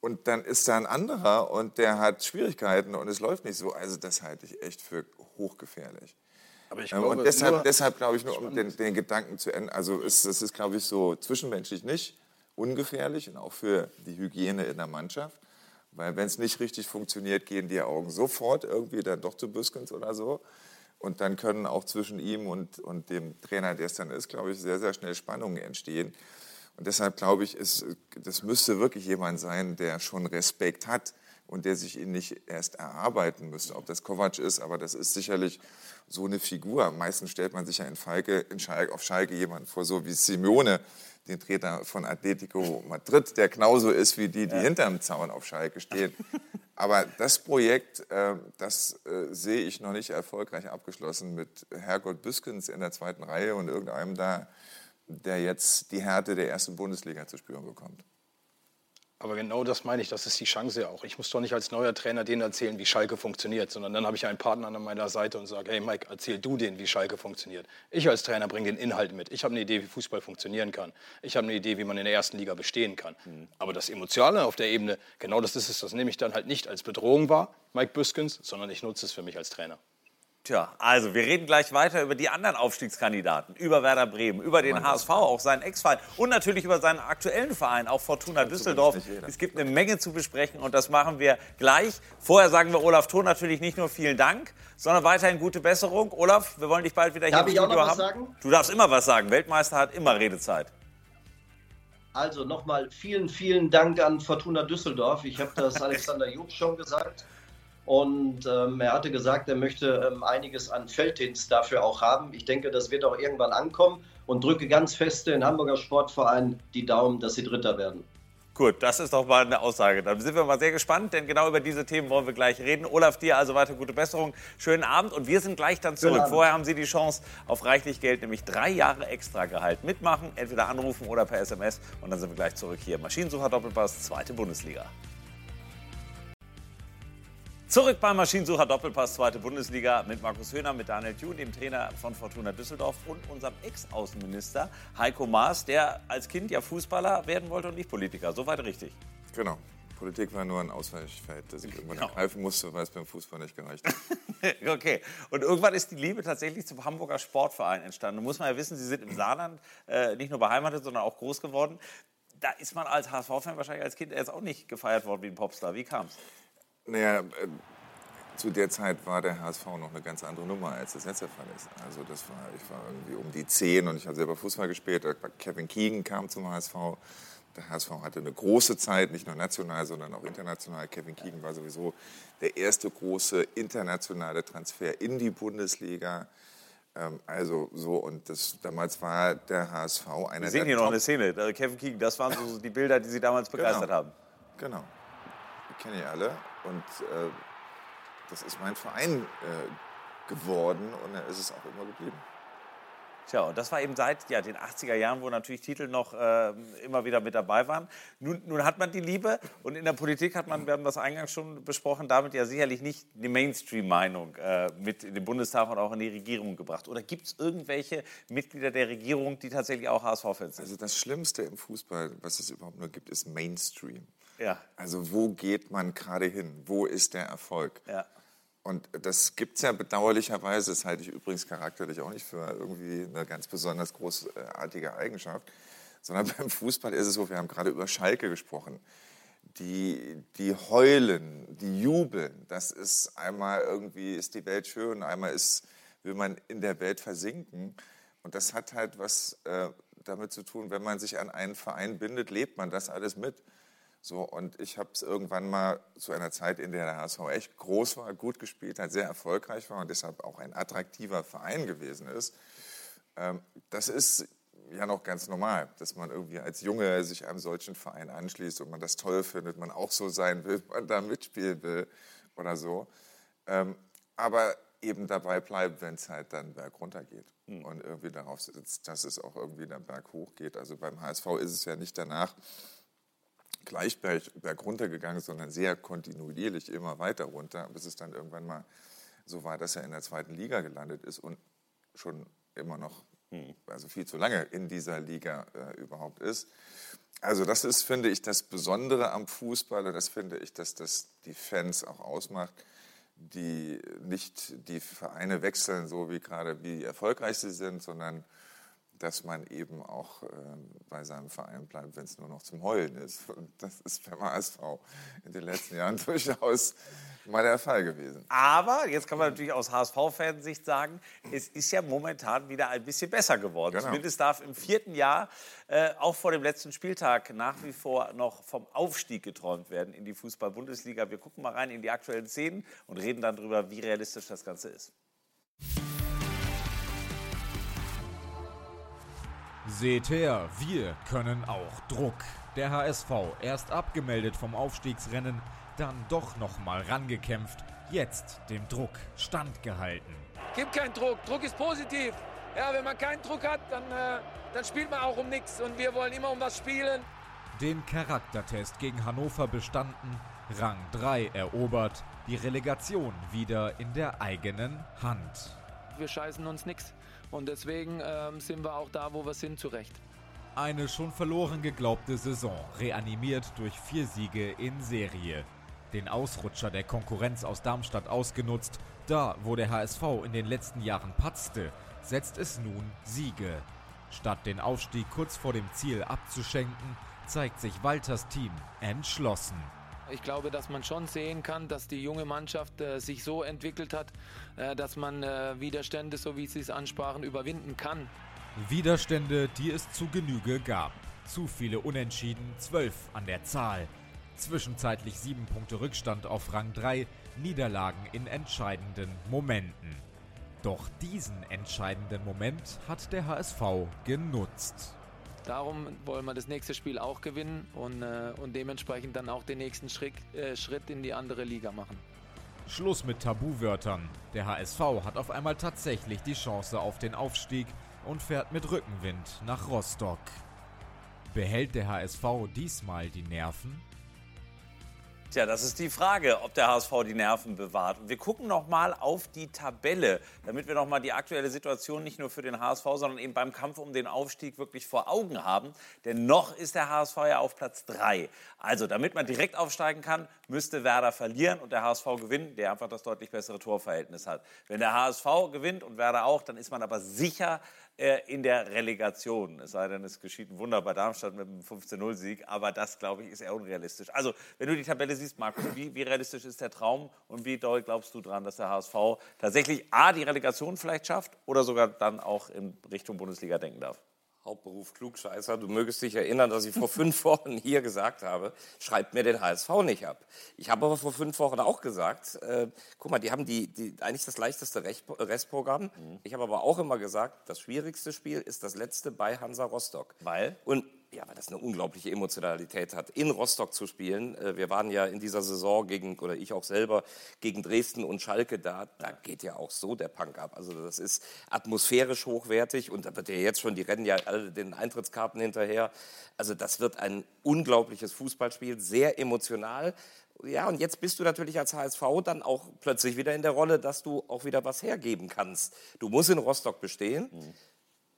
Und dann ist da ein anderer und der hat Schwierigkeiten und es läuft nicht so. Also das halte ich echt für hochgefährlich. Ich glaube, und deshalb, deshalb glaube ich nur, um den, den, Gedanken zu enden, also ist, das ist, glaube ich, so zwischenmenschlich nicht ungefährlich und auch für die Hygiene in der Mannschaft. Weil wenn es nicht richtig funktioniert, gehen die Augen sofort irgendwie dann doch zu Büskens oder so. Und dann können auch zwischen ihm und, und dem Trainer, der es dann ist, glaube ich, sehr, sehr schnell Spannungen entstehen. Und deshalb glaube ich, ist, das müsste wirklich jemand sein, der schon Respekt hat und der sich ihn nicht erst erarbeiten müsste. Ob das Kovac ist, aber das ist sicherlich so eine Figur. Meistens stellt man sich ja in Falke, in Schalke, auf Schalke jemanden vor, so wie Simeone, den Trainer von Atletico Madrid, der genauso ist wie die, die ja. hinterm Zaun auf Schalke stehen. Aber das Projekt, äh, das äh, sehe ich noch nicht erfolgreich abgeschlossen mit Herrgott Büskens in der zweiten Reihe und irgendeinem da, der jetzt die Härte der ersten Bundesliga zu spüren bekommt. Aber genau das meine ich, das ist die Chance auch. Ich muss doch nicht als neuer Trainer denen erzählen, wie Schalke funktioniert, sondern dann habe ich einen Partner an meiner Seite und sage, hey Mike, erzähl du denen, wie Schalke funktioniert. Ich als Trainer bringe den Inhalt mit. Ich habe eine Idee, wie Fußball funktionieren kann. Ich habe eine Idee, wie man in der ersten Liga bestehen kann. Mhm. Aber das Emotionale auf der Ebene, genau das ist es, das nehme ich dann halt nicht als Bedrohung wahr, Mike Büskens, sondern ich nutze es für mich als Trainer. Tja, also wir reden gleich weiter über die anderen Aufstiegskandidaten, über Werder Bremen, über den HSV, auch seinen Ex-Verein und natürlich über seinen aktuellen Verein, auch Fortuna Düsseldorf. Es gibt eine Menge zu besprechen und das machen wir gleich. Vorher sagen wir Olaf Thon natürlich nicht nur vielen Dank, sondern weiterhin gute Besserung. Olaf, wir wollen dich bald wieder hier Darf im Studio ich auch noch haben. Was sagen? Du darfst immer was sagen. Weltmeister hat immer Redezeit. Also nochmal vielen, vielen Dank an Fortuna Düsseldorf. Ich habe das Alexander Jupp schon gesagt. Und ähm, er hatte gesagt, er möchte ähm, einiges an Felddienst dafür auch haben. Ich denke, das wird auch irgendwann ankommen und drücke ganz fest den Hamburger Sportverein die Daumen, dass sie Dritter werden. Gut, das ist doch mal eine Aussage. Dann sind wir mal sehr gespannt, denn genau über diese Themen wollen wir gleich reden. Olaf, dir also weiter gute Besserung, schönen Abend und wir sind gleich dann zurück. Vorher haben Sie die Chance auf reichlich Geld, nämlich drei Jahre extra Gehalt mitmachen, entweder anrufen oder per SMS und dann sind wir gleich zurück hier. Maschinensucher Doppelpass, zweite Bundesliga. Zurück beim Maschinensucher Doppelpass, zweite Bundesliga mit Markus Höhner, mit Daniel Thun, dem Trainer von Fortuna Düsseldorf und unserem Ex-Außenminister Heiko Maas, der als Kind ja Fußballer werden wollte und nicht Politiker. Soweit richtig. Genau. Politik war nur ein Ausweichfeld, das ich irgendwann genau. ergreifen musste, weil es beim Fußball nicht gereicht hat. okay. Und irgendwann ist die Liebe tatsächlich zum Hamburger Sportverein entstanden. Da muss man ja wissen, Sie sind im Saarland äh, nicht nur beheimatet, sondern auch groß geworden. Da ist man als HSV-Fan wahrscheinlich als Kind jetzt auch nicht gefeiert worden wie ein Popstar. Wie kam es? Naja, äh, zu der Zeit war der HSV noch eine ganz andere Nummer, als das jetzt der Fall ist. Also das war, ich war irgendwie um die zehn und ich habe selber Fußball gespielt. Kevin Keegan kam zum HSV. Der HSV hatte eine große Zeit, nicht nur national, sondern auch international. Kevin Keegan war sowieso der erste große internationale Transfer in die Bundesliga. Ähm, also so, und das, damals war der HSV einer Wir sehen hier noch eine Szene. Kevin Keegan, das waren so die Bilder, die Sie damals begeistert genau. haben. Genau. Kenne ich alle. Und äh, das ist mein Verein äh, geworden und er ist es auch immer geblieben. Tja, und das war eben seit ja, den 80er Jahren, wo natürlich Titel noch äh, immer wieder mit dabei waren. Nun, nun, hat man die Liebe und in der Politik hat man, wir haben das eingangs schon besprochen, damit ja sicherlich nicht die Mainstream-Meinung äh, mit in den Bundestag und auch in die Regierung gebracht. Oder gibt es irgendwelche Mitglieder der Regierung, die tatsächlich auch HSV-Fans sind? Also das Schlimmste im Fußball, was es überhaupt nur gibt, ist Mainstream. Ja. Also wo geht man gerade hin? Wo ist der Erfolg? Ja. Und das gibt es ja bedauerlicherweise, das halte ich übrigens charakterlich auch nicht für irgendwie eine ganz besonders großartige Eigenschaft, sondern beim Fußball ist es so, wir haben gerade über Schalke gesprochen, die, die heulen, die jubeln, das ist einmal irgendwie ist die Welt schön, einmal ist, will man in der Welt versinken. Und das hat halt was äh, damit zu tun, wenn man sich an einen Verein bindet, lebt man das alles mit. So, und ich habe es irgendwann mal zu einer Zeit, in der der HSV echt groß war, gut gespielt hat, sehr erfolgreich war und deshalb auch ein attraktiver Verein gewesen ist. Ähm, das ist ja noch ganz normal, dass man irgendwie als Junge sich einem solchen Verein anschließt und man das toll findet, man auch so sein will, man da mitspielen will oder so. Ähm, aber eben dabei bleibt, wenn es halt dann berg runter geht mhm. und irgendwie darauf sitzt, dass es auch irgendwie dann berg hoch geht. Also beim HSV ist es ja nicht danach gleich berg, berg runter gegangen, sondern sehr kontinuierlich immer weiter runter, bis es dann irgendwann mal so war, dass er in der zweiten Liga gelandet ist und schon immer noch, hm. also viel zu lange in dieser Liga äh, überhaupt ist. Also das ist, finde ich, das Besondere am Fußball und das finde ich, dass das die Fans auch ausmacht, die nicht die Vereine wechseln, so wie gerade wie erfolgreich sie sind, sondern dass man eben auch äh, bei seinem Verein bleibt, wenn es nur noch zum Heulen ist. Und das ist beim HSV in den letzten Jahren durchaus mal der Fall gewesen. Aber jetzt kann man natürlich aus HSV-Fansicht sagen, es ist ja momentan wieder ein bisschen besser geworden. Genau. Zumindest darf im vierten Jahr, äh, auch vor dem letzten Spieltag, nach wie vor noch vom Aufstieg geträumt werden in die Fußball-Bundesliga. Wir gucken mal rein in die aktuellen Szenen und reden dann darüber, wie realistisch das Ganze ist. Seht her, wir können auch Druck. Der HSV, erst abgemeldet vom Aufstiegsrennen, dann doch nochmal rangekämpft, jetzt dem Druck standgehalten. Gibt keinen Druck, Druck ist positiv. Ja, wenn man keinen Druck hat, dann, äh, dann spielt man auch um nichts und wir wollen immer um was spielen. Den Charaktertest gegen Hannover bestanden, Rang 3 erobert, die Relegation wieder in der eigenen Hand. Wir scheißen uns nichts. Und deswegen ähm, sind wir auch da, wo wir sind, zurecht. Eine schon verloren geglaubte Saison, reanimiert durch vier Siege in Serie. Den Ausrutscher der Konkurrenz aus Darmstadt ausgenutzt, da wo der HSV in den letzten Jahren patzte, setzt es nun Siege. Statt den Aufstieg kurz vor dem Ziel abzuschenken, zeigt sich Walters Team entschlossen. Ich glaube, dass man schon sehen kann, dass die junge Mannschaft äh, sich so entwickelt hat, äh, dass man äh, Widerstände, so wie Sie es ansprachen, überwinden kann. Widerstände, die es zu Genüge gab. Zu viele Unentschieden, zwölf an der Zahl. Zwischenzeitlich sieben Punkte Rückstand auf Rang 3, Niederlagen in entscheidenden Momenten. Doch diesen entscheidenden Moment hat der HSV genutzt. Darum wollen wir das nächste Spiel auch gewinnen und, äh, und dementsprechend dann auch den nächsten Schritt, äh, Schritt in die andere Liga machen. Schluss mit Tabuwörtern. Der HSV hat auf einmal tatsächlich die Chance auf den Aufstieg und fährt mit Rückenwind nach Rostock. Behält der HSV diesmal die Nerven? Tja, das ist die Frage, ob der HSV die Nerven bewahrt. Und wir gucken noch mal auf die Tabelle, damit wir noch mal die aktuelle Situation nicht nur für den HSV, sondern eben beim Kampf um den Aufstieg wirklich vor Augen haben. Denn noch ist der HSV ja auf Platz 3. Also, damit man direkt aufsteigen kann, müsste Werder verlieren und der HSV gewinnen, der einfach das deutlich bessere Torverhältnis hat. Wenn der HSV gewinnt und Werder auch, dann ist man aber sicher in der Relegation. Es sei denn, es geschieht ein Wunder bei Darmstadt mit einem 15-0-Sieg, aber das, glaube ich, ist eher unrealistisch. Also, wenn du die Tabelle siehst, Markus, wie, wie realistisch ist der Traum und wie doll glaubst du daran, dass der HSV tatsächlich A, die Relegation vielleicht schafft oder sogar dann auch in Richtung Bundesliga denken darf? Hauptberuf Klugscheißer. Du mögest dich erinnern, dass ich vor fünf Wochen hier gesagt habe, schreibt mir den HSV nicht ab. Ich habe aber vor fünf Wochen auch gesagt, äh, guck mal, die haben die, die, eigentlich das leichteste Restprogramm. Mhm. Ich habe aber auch immer gesagt, das schwierigste Spiel ist das letzte bei Hansa Rostock. Weil? Und ja, weil das eine unglaubliche Emotionalität hat, in Rostock zu spielen. Äh, wir waren ja in dieser Saison gegen, oder ich auch selber, gegen Dresden und Schalke da. Da geht ja auch so der Punk ab. Also das ist atmosphärisch hochwertig und da wird ja jetzt schon, die rennen ja alle den Eintrittskarten hinterher. Also das wird ein unglaubliches Fußballspiel, sehr emotional. Ja, und jetzt bist du natürlich als HSV dann auch plötzlich wieder in der Rolle, dass du auch wieder was hergeben kannst. Du musst in Rostock bestehen. Mhm.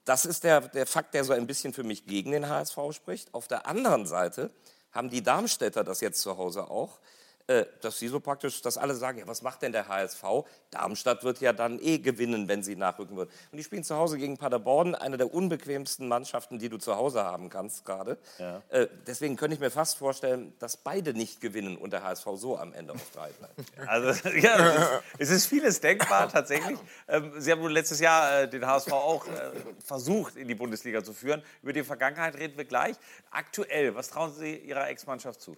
Das ist der, der Fakt, der so ein bisschen für mich gegen den HSV spricht. Auf der anderen Seite haben die Darmstädter das jetzt zu Hause auch. Äh, dass sie so praktisch, dass alle sagen, ja, was macht denn der HSV? Darmstadt wird ja dann eh gewinnen, wenn sie nachrücken würden. Und die spielen zu Hause gegen Paderborn, eine der unbequemsten Mannschaften, die du zu Hause haben kannst gerade. Ja. Äh, deswegen könnte ich mir fast vorstellen, dass beide nicht gewinnen und der HSV so am Ende auf drei bleibt. Also ja, es ist, es ist vieles denkbar tatsächlich. Ähm, sie haben letztes Jahr äh, den HSV auch versucht, in die Bundesliga zu führen. Über die Vergangenheit reden wir gleich. Aktuell, was trauen Sie Ihrer Ex-Mannschaft zu?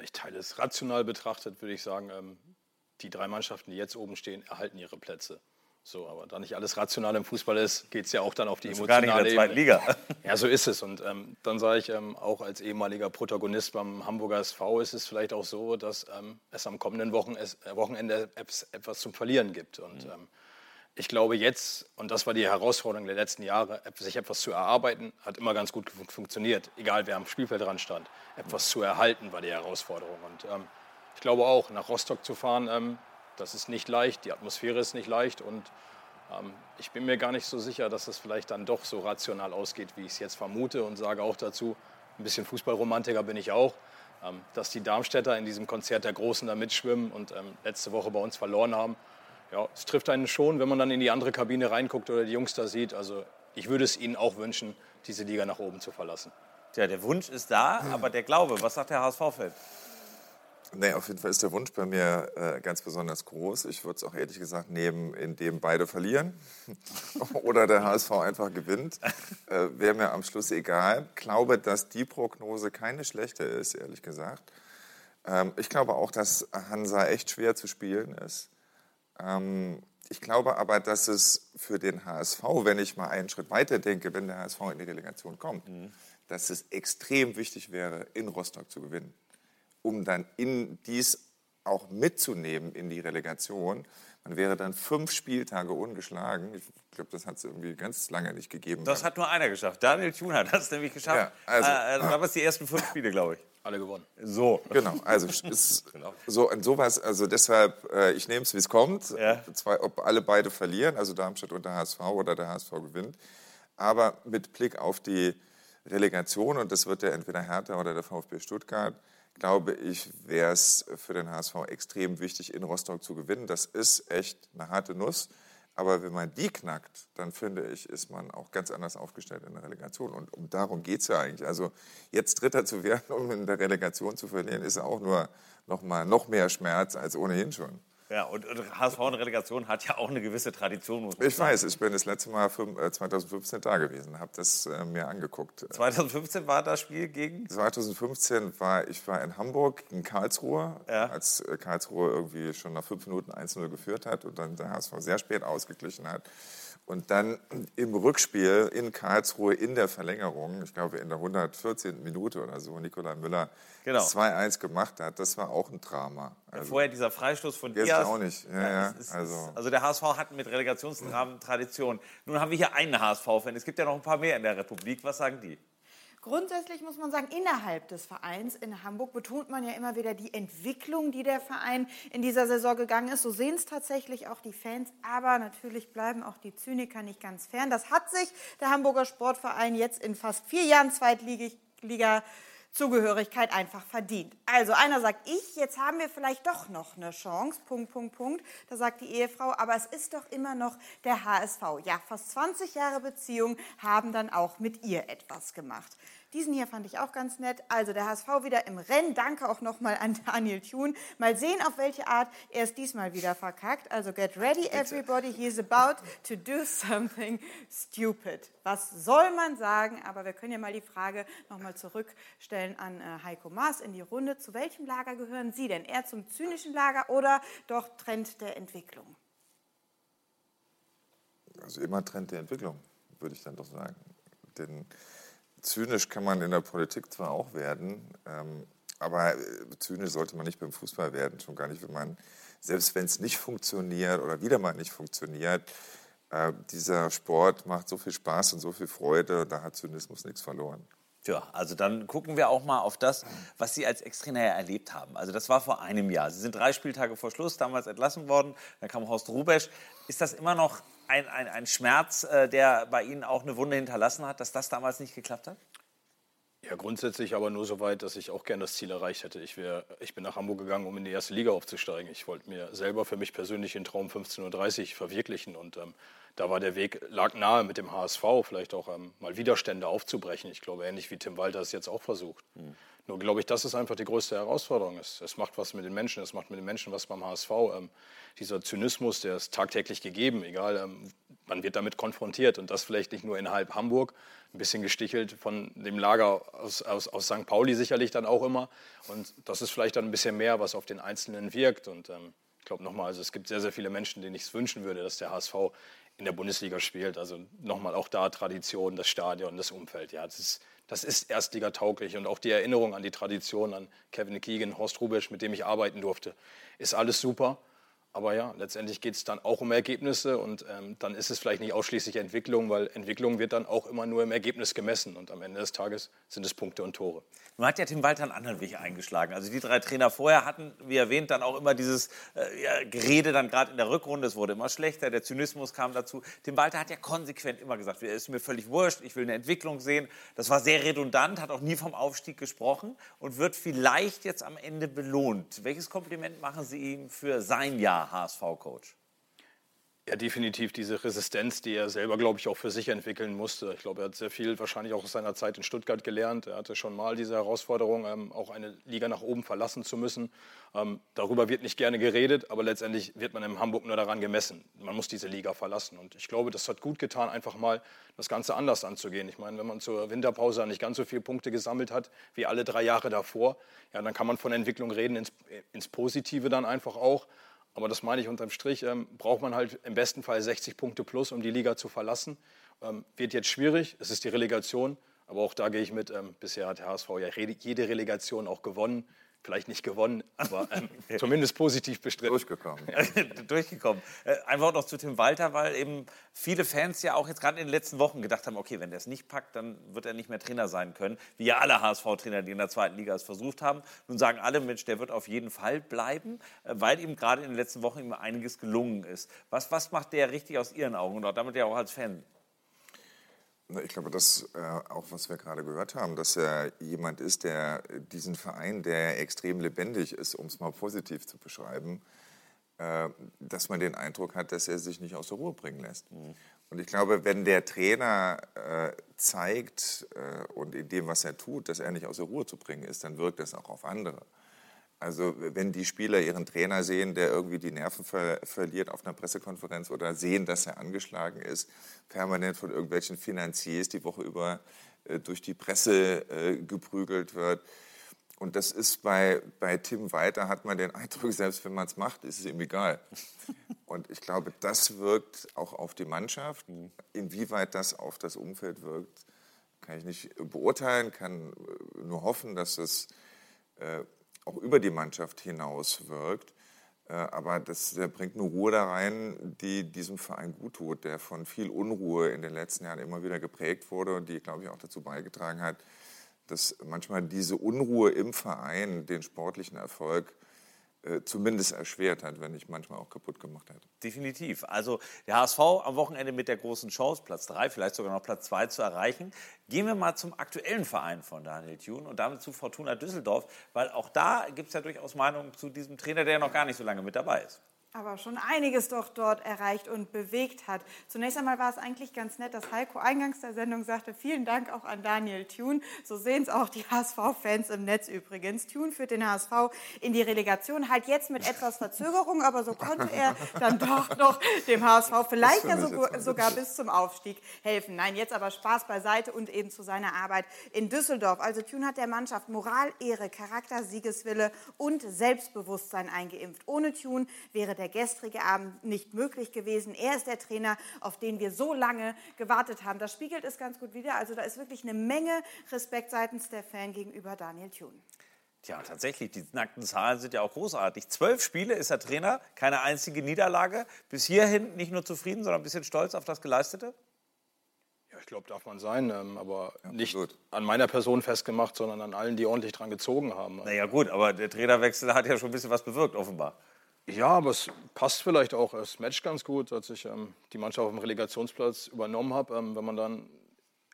Ich teile es rational betrachtet, würde ich sagen, ähm, die drei Mannschaften, die jetzt oben stehen, erhalten ihre Plätze. So, aber da nicht alles rational im Fußball ist, geht es ja auch dann auf die das emotionale gar nicht in der zweiten Liga. Ja, so ist es. Und ähm, dann sage ich ähm, auch als ehemaliger Protagonist beim Hamburger SV ist es vielleicht auch so, dass ähm, es am kommenden Wochen es, äh, Wochenende etwas zum Verlieren gibt. Und mhm. Ich glaube jetzt, und das war die Herausforderung der letzten Jahre, sich etwas zu erarbeiten, hat immer ganz gut funktioniert, egal wer am Spielfeld dran stand. Etwas zu erhalten war die Herausforderung. Und ähm, ich glaube auch, nach Rostock zu fahren, ähm, das ist nicht leicht, die Atmosphäre ist nicht leicht und ähm, ich bin mir gar nicht so sicher, dass es vielleicht dann doch so rational ausgeht, wie ich es jetzt vermute und sage auch dazu, ein bisschen Fußballromantiker bin ich auch, ähm, dass die Darmstädter in diesem Konzert der Großen da mitschwimmen und ähm, letzte Woche bei uns verloren haben ja, es trifft einen schon, wenn man dann in die andere Kabine reinguckt oder die Jungs da sieht. Also ich würde es ihnen auch wünschen, diese Liga nach oben zu verlassen. Tja, der Wunsch ist da, aber der Glaube, was sagt der HSV-Fan? Nee, auf jeden Fall ist der Wunsch bei mir äh, ganz besonders groß. Ich würde es auch ehrlich gesagt nehmen, indem beide verlieren oder der HSV einfach gewinnt. Äh, Wäre mir am Schluss egal. Ich glaube, dass die Prognose keine schlechte ist, ehrlich gesagt. Ähm, ich glaube auch, dass Hansa echt schwer zu spielen ist. Ähm, ich glaube aber, dass es für den HSV, wenn ich mal einen Schritt weiter denke, wenn der HSV in die Relegation kommt, mhm. dass es extrem wichtig wäre, in Rostock zu gewinnen, um dann in dies auch mitzunehmen in die Relegation. Man wäre dann fünf Spieltage ungeschlagen. Ich glaube, das hat es irgendwie ganz lange nicht gegeben. Das hat nur einer geschafft. Daniel Thun hat das nämlich geschafft. Ja, also, äh, da war es die ersten fünf Spiele, glaube ich. Alle gewonnen. So. Genau, also ist genau. so und sowas, also deshalb, äh, ich nehme es, wie es kommt. Ja. Zwei, ob alle beide verlieren, also Darmstadt und der HSV oder der HSV gewinnt. Aber mit Blick auf die Relegation, und das wird ja entweder Hertha oder der VfB Stuttgart, glaube ich, wäre es für den HSV extrem wichtig, in Rostock zu gewinnen. Das ist echt eine harte Nuss. Aber wenn man die knackt, dann finde ich, ist man auch ganz anders aufgestellt in der Relegation. Und um darum geht es ja eigentlich. Also jetzt Dritter zu werden, um in der Relegation zu verlieren, ist auch nur noch mal noch mehr Schmerz als ohnehin schon. Ja, und, und HSV in Relegation hat ja auch eine gewisse Tradition. Muss man ich sagen. weiß, ich bin das letzte Mal 2015 äh, da gewesen, habe das äh, mir angeguckt. 2015 war das Spiel gegen? 2015 war ich war in Hamburg, in Karlsruhe, ja. als äh, Karlsruhe irgendwie schon nach fünf Minuten 1-0 geführt hat und dann der HSV sehr spät ausgeglichen hat. Und dann im Rückspiel in Karlsruhe in der Verlängerung, ich glaube in der 114. Minute oder so, Nikola Müller genau. 2-1 gemacht hat, das war auch ein Drama. Also, Vorher dieser Freistoß von Diaz. Jetzt auch nicht. Ja, ja, ist, also. also der HSV hat mit Relegationsdramen Tradition. Nun haben wir hier einen HSV-Fan. Es gibt ja noch ein paar mehr in der Republik. Was sagen die? Grundsätzlich muss man sagen, innerhalb des Vereins in Hamburg betont man ja immer wieder die Entwicklung, die der Verein in dieser Saison gegangen ist. So sehen es tatsächlich auch die Fans, aber natürlich bleiben auch die Zyniker nicht ganz fern. Das hat sich der Hamburger Sportverein jetzt in fast vier Jahren Zweitliga Zugehörigkeit einfach verdient. Also einer sagt ich, jetzt haben wir vielleicht doch noch eine Chance, Punkt, Punkt, Punkt. Da sagt die Ehefrau, aber es ist doch immer noch der HSV. Ja, fast 20 Jahre Beziehung haben dann auch mit ihr etwas gemacht. Diesen hier fand ich auch ganz nett. Also der HSV wieder im Rennen. Danke auch nochmal an Daniel Thun. Mal sehen, auf welche Art er es diesmal wieder verkackt. Also get ready everybody, he is about to do something stupid. Was soll man sagen? Aber wir können ja mal die Frage nochmal zurückstellen an äh, Heiko Maas in die Runde. Zu welchem Lager gehören Sie denn? Eher zum zynischen Lager oder doch Trend der Entwicklung? Also immer Trend der Entwicklung, würde ich dann doch sagen. Denn zynisch kann man in der Politik zwar auch werden, ähm, aber äh, zynisch sollte man nicht beim Fußball werden, schon gar nicht, wenn man, selbst wenn es nicht funktioniert oder wieder mal nicht funktioniert, äh, dieser Sport macht so viel Spaß und so viel Freude, da hat Zynismus nichts verloren. Tja, also dann gucken wir auch mal auf das, was Sie als Ex-Trainer erlebt haben. Also das war vor einem Jahr. Sie sind drei Spieltage vor Schluss damals entlassen worden. Dann kam Horst Rubesch. Ist das immer noch ein, ein, ein Schmerz, äh, der bei Ihnen auch eine Wunde hinterlassen hat, dass das damals nicht geklappt hat? Ja, grundsätzlich aber nur so weit, dass ich auch gerne das Ziel erreicht hätte. Ich, wär, ich bin nach Hamburg gegangen, um in die erste Liga aufzusteigen. Ich wollte mir selber für mich persönlich den Traum 15.30 Uhr verwirklichen. Und ähm, da war der Weg, lag nahe mit dem HSV, vielleicht auch ähm, mal Widerstände aufzubrechen. Ich glaube, ähnlich wie Tim Walter es jetzt auch versucht. Mhm. Nur glaube ich, das ist einfach die größte Herausforderung. Es, es, macht was mit den Menschen, es macht mit den Menschen was beim HSV. Ähm, dieser Zynismus, der ist tagtäglich gegeben, egal, ähm, man wird damit konfrontiert und das vielleicht nicht nur innerhalb Hamburg, ein bisschen gestichelt von dem Lager aus, aus, aus St. Pauli sicherlich dann auch immer. Und das ist vielleicht dann ein bisschen mehr, was auf den Einzelnen wirkt. Und ähm, ich glaube nochmal, also es gibt sehr, sehr viele Menschen, denen ich es wünschen würde, dass der HSV in der Bundesliga spielt. Also nochmal auch da Tradition, das Stadion, das Umfeld. Ja, das ist, das ist Erstligatauglich und auch die Erinnerung an die Tradition, an Kevin Keegan, Horst Rubisch, mit dem ich arbeiten durfte, ist alles super. Aber ja, letztendlich geht es dann auch um Ergebnisse und ähm, dann ist es vielleicht nicht ausschließlich Entwicklung, weil Entwicklung wird dann auch immer nur im Ergebnis gemessen und am Ende des Tages sind es Punkte und Tore. Nun hat ja Tim Walter einen anderen Weg eingeschlagen. Also die drei Trainer vorher hatten, wie erwähnt, dann auch immer dieses äh, ja, Gerede dann gerade in der Rückrunde. Es wurde immer schlechter, der Zynismus kam dazu. Tim Walter hat ja konsequent immer gesagt, es ist mir völlig wurscht, ich will eine Entwicklung sehen. Das war sehr redundant, hat auch nie vom Aufstieg gesprochen und wird vielleicht jetzt am Ende belohnt. Welches Kompliment machen Sie ihm für sein Jahr HSV-Coach? Ja, definitiv diese Resistenz, die er selber, glaube ich, auch für sich entwickeln musste. Ich glaube, er hat sehr viel wahrscheinlich auch aus seiner Zeit in Stuttgart gelernt. Er hatte schon mal diese Herausforderung, ähm, auch eine Liga nach oben verlassen zu müssen. Ähm, darüber wird nicht gerne geredet, aber letztendlich wird man in Hamburg nur daran gemessen. Man muss diese Liga verlassen. Und ich glaube, das hat gut getan, einfach mal das Ganze anders anzugehen. Ich meine, wenn man zur Winterpause nicht ganz so viele Punkte gesammelt hat wie alle drei Jahre davor, ja, dann kann man von Entwicklung reden, ins, ins Positive dann einfach auch. Aber das meine ich unterm Strich, ähm, braucht man halt im besten Fall 60 Punkte plus, um die Liga zu verlassen. Ähm, wird jetzt schwierig, es ist die Relegation, aber auch da gehe ich mit. Ähm, bisher hat der HSV ja jede Relegation auch gewonnen vielleicht nicht gewonnen, aber ähm, zumindest positiv bestritten. Durchgekommen. Durchgekommen. Äh, ein Wort noch zu Tim Walter, weil eben viele Fans ja auch jetzt gerade in den letzten Wochen gedacht haben, okay, wenn der es nicht packt, dann wird er nicht mehr Trainer sein können, wie ja alle HSV-Trainer, die in der zweiten Liga es versucht haben. Nun sagen alle, Mensch, der wird auf jeden Fall bleiben, äh, weil ihm gerade in den letzten Wochen ihm einiges gelungen ist. Was, was macht der richtig aus Ihren Augen und auch damit ja auch als Fan? Ich glaube, das äh, auch, was wir gerade gehört haben, dass er jemand ist, der diesen Verein, der extrem lebendig ist, um es mal positiv zu beschreiben, äh, dass man den Eindruck hat, dass er sich nicht aus der Ruhe bringen lässt. Mhm. Und ich glaube, wenn der Trainer äh, zeigt äh, und in dem, was er tut, dass er nicht aus der Ruhe zu bringen ist, dann wirkt das auch auf andere. Also wenn die Spieler ihren Trainer sehen, der irgendwie die Nerven ver verliert auf einer Pressekonferenz oder sehen, dass er angeschlagen ist, permanent von irgendwelchen Finanziers die Woche über äh, durch die Presse äh, geprügelt wird. Und das ist bei, bei Tim Weiter, hat man den Eindruck, selbst wenn man es macht, ist es ihm egal. Und ich glaube, das wirkt auch auf die Mannschaft. Inwieweit das auf das Umfeld wirkt, kann ich nicht beurteilen, kann äh, nur hoffen, dass es äh, auch über die Mannschaft hinaus wirkt. Äh, aber das bringt eine Ruhe da rein, die diesem Verein gut tut, der von viel Unruhe in den letzten Jahren immer wieder geprägt wurde und die, glaube ich, auch dazu beigetragen hat, dass manchmal diese Unruhe im Verein den sportlichen Erfolg zumindest erschwert hat, wenn nicht manchmal auch kaputt gemacht hat. Definitiv. Also der HSV am Wochenende mit der großen Chance, Platz 3, vielleicht sogar noch Platz 2 zu erreichen. Gehen wir mal zum aktuellen Verein von Daniel Thune und damit zu Fortuna Düsseldorf, weil auch da gibt es ja durchaus Meinungen zu diesem Trainer, der ja noch gar nicht so lange mit dabei ist aber schon einiges doch dort erreicht und bewegt hat. Zunächst einmal war es eigentlich ganz nett, dass Heiko eingangs der Sendung sagte, vielen Dank auch an Daniel Thune. So sehen es auch die HSV-Fans im Netz übrigens. Thune führt den HSV in die Relegation, halt jetzt mit etwas Verzögerung, aber so konnte er dann doch noch dem HSV vielleicht ja sogar, sogar bis zum Aufstieg helfen. Nein, jetzt aber Spaß beiseite und eben zu seiner Arbeit in Düsseldorf. Also Thune hat der Mannschaft Moral, Ehre, Charakter, Siegeswille und Selbstbewusstsein eingeimpft. Ohne Thune wäre der der gestrige Abend nicht möglich gewesen. Er ist der Trainer, auf den wir so lange gewartet haben. Das spiegelt es ganz gut wider. Also da ist wirklich eine Menge Respekt seitens der Fan gegenüber Daniel Thune. Tja, tatsächlich, die nackten Zahlen sind ja auch großartig. Zwölf Spiele ist er Trainer, keine einzige Niederlage. Bis hierhin nicht nur zufrieden, sondern ein bisschen stolz auf das Geleistete? Ja, ich glaube, darf man sein, ähm, aber ja, nicht gut. an meiner Person festgemacht, sondern an allen, die ordentlich dran gezogen haben. Naja gut, aber der Trainerwechsel hat ja schon ein bisschen was bewirkt, offenbar. Ja, aber es passt vielleicht auch. Es matcht ganz gut, als ich ähm, die Mannschaft auf dem Relegationsplatz übernommen habe. Ähm, wenn man dann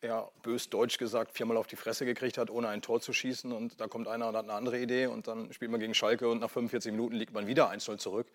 ja, bös deutsch gesagt, viermal auf die Fresse gekriegt hat, ohne ein Tor zu schießen. Und da kommt einer und hat eine andere Idee und dann spielt man gegen Schalke und nach 45 Minuten liegt man wieder 1-0 zurück.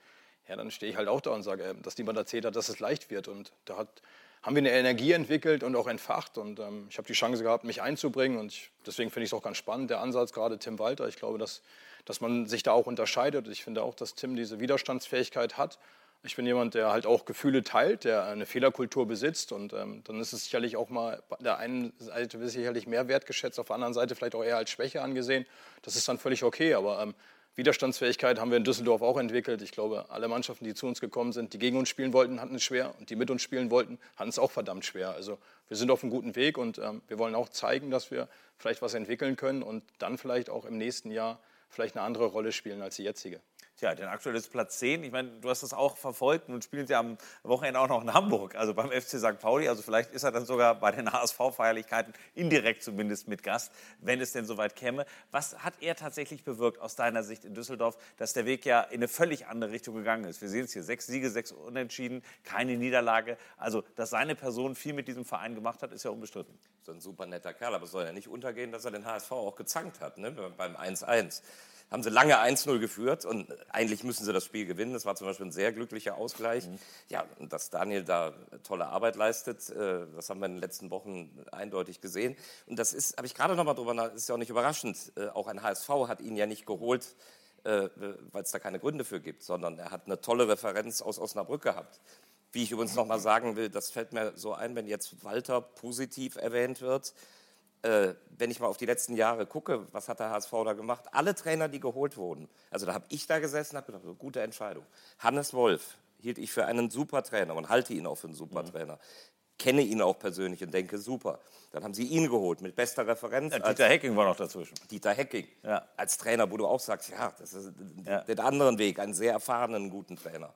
Ja, dann stehe ich halt auch da und sage, äh, dass niemand erzählt hat, dass es leicht wird. Und da hat, haben wir eine Energie entwickelt und auch entfacht. Und ähm, ich habe die Chance gehabt, mich einzubringen. Und ich, deswegen finde ich es auch ganz spannend, der Ansatz, gerade Tim Walter. Ich glaube, dass, dass man sich da auch unterscheidet. Ich finde auch, dass Tim diese Widerstandsfähigkeit hat. Ich bin jemand, der halt auch Gefühle teilt, der eine Fehlerkultur besitzt. Und ähm, dann ist es sicherlich auch mal, der einen Seite wird sicherlich mehr wertgeschätzt, auf der anderen Seite vielleicht auch eher als Schwäche angesehen. Das ist dann völlig okay. Aber ähm, Widerstandsfähigkeit haben wir in Düsseldorf auch entwickelt. Ich glaube, alle Mannschaften, die zu uns gekommen sind, die gegen uns spielen wollten, hatten es schwer. Und die mit uns spielen wollten, hatten es auch verdammt schwer. Also wir sind auf einem guten Weg und ähm, wir wollen auch zeigen, dass wir vielleicht was entwickeln können und dann vielleicht auch im nächsten Jahr vielleicht eine andere Rolle spielen als die jetzige. Tja, denn aktuell ist Platz 10. Ich meine, du hast das auch verfolgt und spielen sie am Wochenende auch noch in Hamburg, also beim FC St. Pauli. Also vielleicht ist er dann sogar bei den HSV-Feierlichkeiten indirekt zumindest mit Gast, wenn es denn soweit käme. Was hat er tatsächlich bewirkt aus deiner Sicht in Düsseldorf, dass der Weg ja in eine völlig andere Richtung gegangen ist? Wir sehen es hier, sechs Siege, sechs Unentschieden, keine Niederlage. Also, dass seine Person viel mit diesem Verein gemacht hat, ist ja unbestritten. So ein super netter Kerl, aber es soll ja nicht untergehen, dass er den HSV auch gezankt hat, ne? beim 1-1 haben sie lange 1-0 geführt und eigentlich müssen sie das Spiel gewinnen. Das war zum Beispiel ein sehr glücklicher Ausgleich. Mhm. Ja, und dass Daniel da tolle Arbeit leistet, äh, das haben wir in den letzten Wochen eindeutig gesehen. Und das ist, habe ich gerade noch mal drüber nach, ist ja auch nicht überraschend. Äh, auch ein HSV hat ihn ja nicht geholt, äh, weil es da keine Gründe für gibt, sondern er hat eine tolle Referenz aus Osnabrück gehabt. Wie ich übrigens noch mal sagen will, das fällt mir so ein, wenn jetzt Walter positiv erwähnt wird äh, wenn ich mal auf die letzten Jahre gucke, was hat der HSV da gemacht? Alle Trainer, die geholt wurden, also da habe ich da gesessen, habe gedacht, gute Entscheidung. Hannes Wolf hielt ich für einen super Trainer und halte ihn auch für einen super mhm. Trainer. Kenne ihn auch persönlich und denke, super. Dann haben sie ihn geholt mit bester Referenz. Ja, Dieter Hecking war noch dazwischen. Dieter Hecking. Ja. Als Trainer, wo du auch sagst, ja, das ist ja. den anderen Weg, einen sehr erfahrenen, guten Trainer.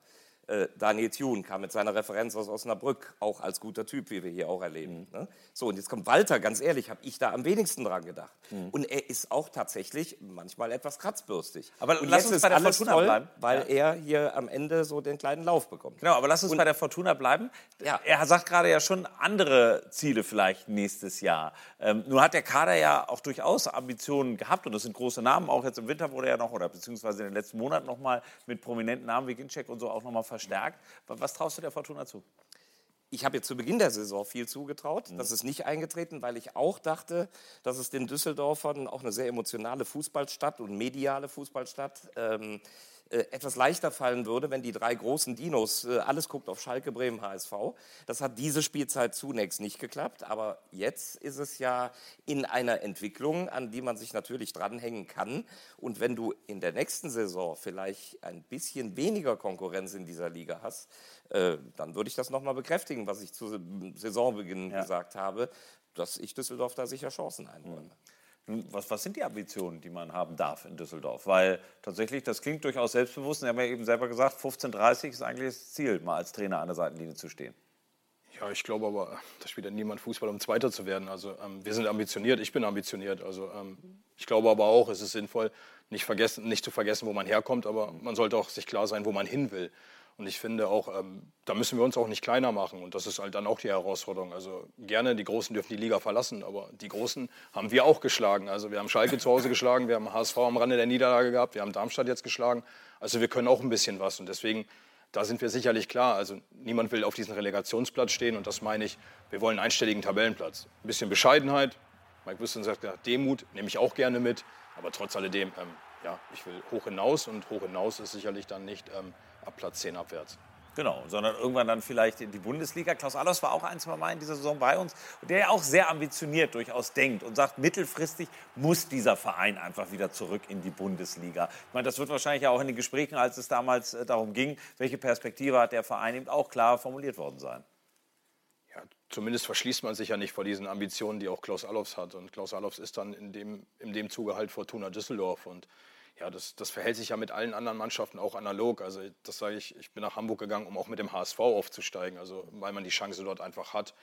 Äh, Daniel Thune kam mit seiner Referenz aus Osnabrück, auch als guter Typ, wie wir hier auch erleben. Mhm. Ne? So, und jetzt kommt Walter, ganz ehrlich, habe ich da am wenigsten dran gedacht. Mhm. Und er ist auch tatsächlich manchmal etwas kratzbürstig. Aber und lass uns bei der Fortuna toll, bleiben. Weil ja. er hier am Ende so den kleinen Lauf bekommt. Genau, aber lass uns und, bei der Fortuna bleiben. Ja. Er sagt gerade ja schon andere Ziele vielleicht nächstes Jahr. Ähm, nun hat der Kader ja auch durchaus Ambitionen gehabt und das sind große Namen. Auch jetzt im Winter wurde er noch, oder beziehungsweise in den letzten Monaten noch mal mit prominenten Namen wie Ginczek und so auch noch mal verstärkt. Was traust du der Fortuna zu? Ich habe jetzt zu Beginn der Saison viel zugetraut. Mhm. Das ist nicht eingetreten, weil ich auch dachte, dass es den Düsseldorfern auch eine sehr emotionale Fußballstadt und mediale Fußballstadt ähm, äh, etwas leichter fallen würde, wenn die drei großen Dinos, äh, alles guckt auf Schalke, Bremen, HSV. Das hat diese Spielzeit zunächst nicht geklappt, aber jetzt ist es ja in einer Entwicklung, an die man sich natürlich dranhängen kann. Und wenn du in der nächsten Saison vielleicht ein bisschen weniger Konkurrenz in dieser Liga hast, äh, dann würde ich das nochmal bekräftigen, was ich zu Saisonbeginn ja. gesagt habe, dass ich Düsseldorf da sicher Chancen einräume. Mhm. Was, was, sind die Ambitionen, die man haben darf in Düsseldorf? Weil tatsächlich, das klingt durchaus selbstbewusst. Sie haben ja eben selber gesagt, 15:30 ist eigentlich das Ziel, mal als Trainer an der Seitenlinie zu stehen. Ja, ich glaube aber, da spielt ja niemand Fußball, um Zweiter zu werden. Also ähm, wir sind ambitioniert, ich bin ambitioniert. Also ähm, ich glaube aber auch, es ist sinnvoll, nicht, vergessen, nicht zu vergessen, wo man herkommt, aber man sollte auch sich klar sein, wo man hin will. Und ich finde auch, ähm, da müssen wir uns auch nicht kleiner machen. Und das ist halt dann auch die Herausforderung. Also gerne, die Großen dürfen die Liga verlassen, aber die Großen haben wir auch geschlagen. Also wir haben Schalke zu Hause geschlagen, wir haben HSV am Rande der Niederlage gehabt, wir haben Darmstadt jetzt geschlagen. Also wir können auch ein bisschen was. Und deswegen, da sind wir sicherlich klar. Also niemand will auf diesem Relegationsplatz stehen. Und das meine ich, wir wollen einen einstelligen Tabellenplatz. Ein bisschen Bescheidenheit. Mike Wüsten sagt, Demut nehme ich auch gerne mit. Aber trotz alledem, ähm, ja, ich will hoch hinaus. Und hoch hinaus ist sicherlich dann nicht... Ähm, ab Platz 10 abwärts. Genau, sondern irgendwann dann vielleicht in die Bundesliga. Klaus Allers war auch ein, zwei Mal in dieser Saison bei uns und der ja auch sehr ambitioniert durchaus denkt und sagt, mittelfristig muss dieser Verein einfach wieder zurück in die Bundesliga. Ich meine, das wird wahrscheinlich auch in den Gesprächen, als es damals äh, darum ging, welche Perspektive hat der Verein, eben auch klar formuliert worden sein. Ja, zumindest verschließt man sich ja nicht vor diesen Ambitionen, die auch Klaus Allofs hat. Und Klaus Allofs ist dann in dem, in dem Zuge halt Fortuna Düsseldorf und ja, das, das verhält sich ja mit allen anderen Mannschaften auch analog. Also das sage ich, ich bin nach Hamburg gegangen, um auch mit dem HSV aufzusteigen, also weil man die Chance dort einfach hat.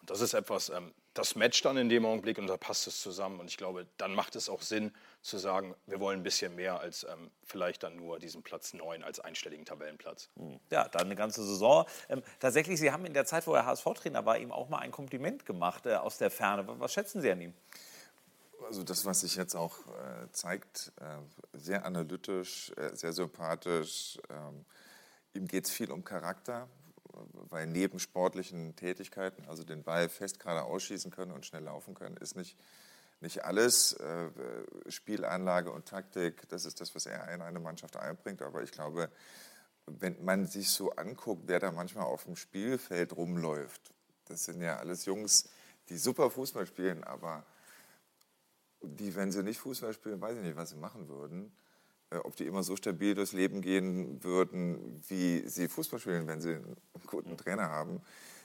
Und das ist etwas, ähm, das matcht dann in dem Augenblick und da passt es zusammen. Und ich glaube, dann macht es auch Sinn zu sagen, wir wollen ein bisschen mehr als ähm, vielleicht dann nur diesen Platz 9 als einstelligen Tabellenplatz. Hm. Ja, dann eine ganze Saison. Ähm, tatsächlich, Sie haben in der Zeit, wo er HSV-Trainer war, ihm auch mal ein Kompliment gemacht äh, aus der Ferne. Was schätzen Sie an ihm? Also das, was sich jetzt auch äh, zeigt, äh, sehr analytisch, äh, sehr sympathisch. Ähm, ihm geht es viel um Charakter, weil neben sportlichen Tätigkeiten, also den Ball fest gerade ausschießen können und schnell laufen können, ist nicht, nicht alles äh, Spielanlage und Taktik. Das ist das, was er in eine Mannschaft einbringt. Aber ich glaube, wenn man sich so anguckt, wer da manchmal auf dem Spielfeld rumläuft, das sind ja alles Jungs, die super Fußball spielen, aber die, wenn sie nicht Fußball spielen, weiß ich nicht, was sie machen würden. Äh, ob die immer so stabil durchs Leben gehen würden, wie sie Fußball spielen, wenn sie einen guten Trainer haben,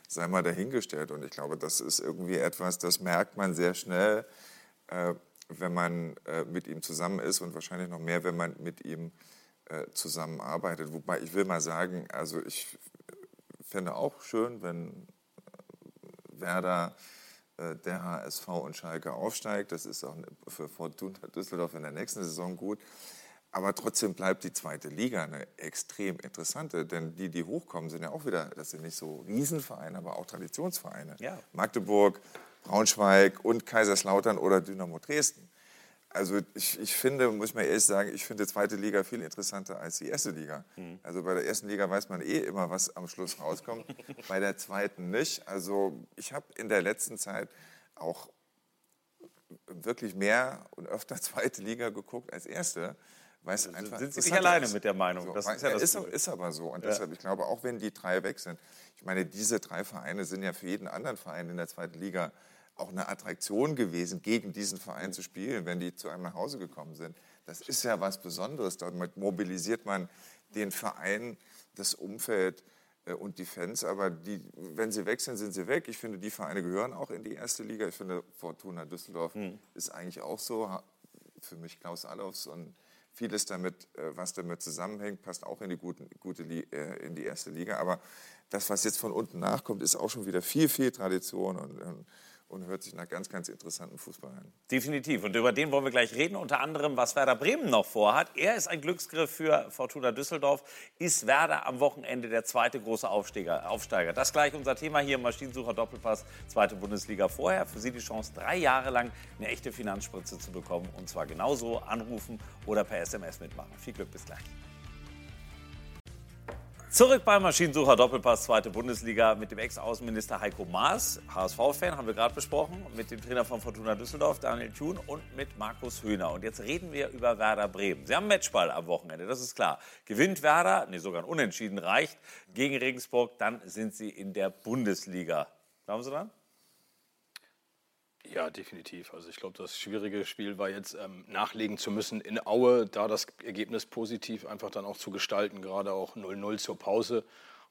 sei mal dahingestellt. Und ich glaube, das ist irgendwie etwas, das merkt man sehr schnell, äh, wenn man äh, mit ihm zusammen ist und wahrscheinlich noch mehr, wenn man mit ihm zusammenarbeitet. Wobei ich will mal sagen, also ich fände auch schön, wenn Werder der HSV und Schalke aufsteigt. Das ist auch für Fortuna Düsseldorf in der nächsten Saison gut. Aber trotzdem bleibt die zweite Liga eine extrem interessante, denn die, die hochkommen, sind ja auch wieder, das sind nicht so Riesenvereine, aber auch Traditionsvereine. Ja. Magdeburg, Braunschweig und Kaiserslautern oder Dynamo Dresden. Also ich, ich finde, muss ich mal ehrlich sagen, ich finde die zweite Liga viel interessanter als die erste Liga. Mhm. Also bei der ersten Liga weiß man eh immer, was am Schluss rauskommt, bei der zweiten nicht. Also ich habe in der letzten Zeit auch wirklich mehr und öfter zweite Liga geguckt als erste. Weiß also einfach, sind Sie nicht alleine mit der Meinung? So, das ist, ja das ist, ist, aber so. Und ja. deshalb, ich glaube, auch wenn die drei weg sind, ich meine, diese drei Vereine sind ja für jeden anderen Verein in der zweiten Liga auch eine Attraktion gewesen, gegen diesen Verein zu spielen, wenn die zu einem nach Hause gekommen sind. Das ist ja was Besonderes. Damit mobilisiert man den Verein, das Umfeld äh, und die Fans. Aber die, wenn sie weg sind, sind sie weg. Ich finde, die Vereine gehören auch in die erste Liga. Ich finde, Fortuna Düsseldorf hm. ist eigentlich auch so. Für mich Klaus Allofs und Vieles damit, äh, was damit zusammenhängt, passt auch in die, gute, gute, äh, in die erste Liga. Aber das, was jetzt von unten nachkommt, ist auch schon wieder viel, viel Tradition und, und und hört sich nach ganz, ganz interessanten Fußball an. Definitiv. Und über den wollen wir gleich reden. Unter anderem, was Werder Bremen noch vorhat. Er ist ein Glücksgriff für Fortuna Düsseldorf. Ist Werder am Wochenende der zweite große Aufsteiger? Aufsteiger? Das gleich unser Thema hier im Maschinensucher Doppelpass, zweite Bundesliga vorher. Für Sie die Chance, drei Jahre lang eine echte Finanzspritze zu bekommen. Und zwar genauso anrufen oder per SMS mitmachen. Viel Glück, bis gleich. Zurück beim Maschinensucher Doppelpass, zweite Bundesliga mit dem Ex-Außenminister Heiko Maas, HSV-Fan, haben wir gerade besprochen, mit dem Trainer von Fortuna Düsseldorf, Daniel Thun und mit Markus Höhner. Und jetzt reden wir über Werder Bremen. Sie haben Matchball am Wochenende, das ist klar. Gewinnt Werder, nee, sogar ein Unentschieden reicht, gegen Regensburg, dann sind sie in der Bundesliga. Glauben Sie dann? Ja, definitiv. Also ich glaube, das schwierige Spiel war jetzt ähm, nachlegen zu müssen in Aue, da das Ergebnis positiv einfach dann auch zu gestalten, gerade auch 0-0 zur Pause.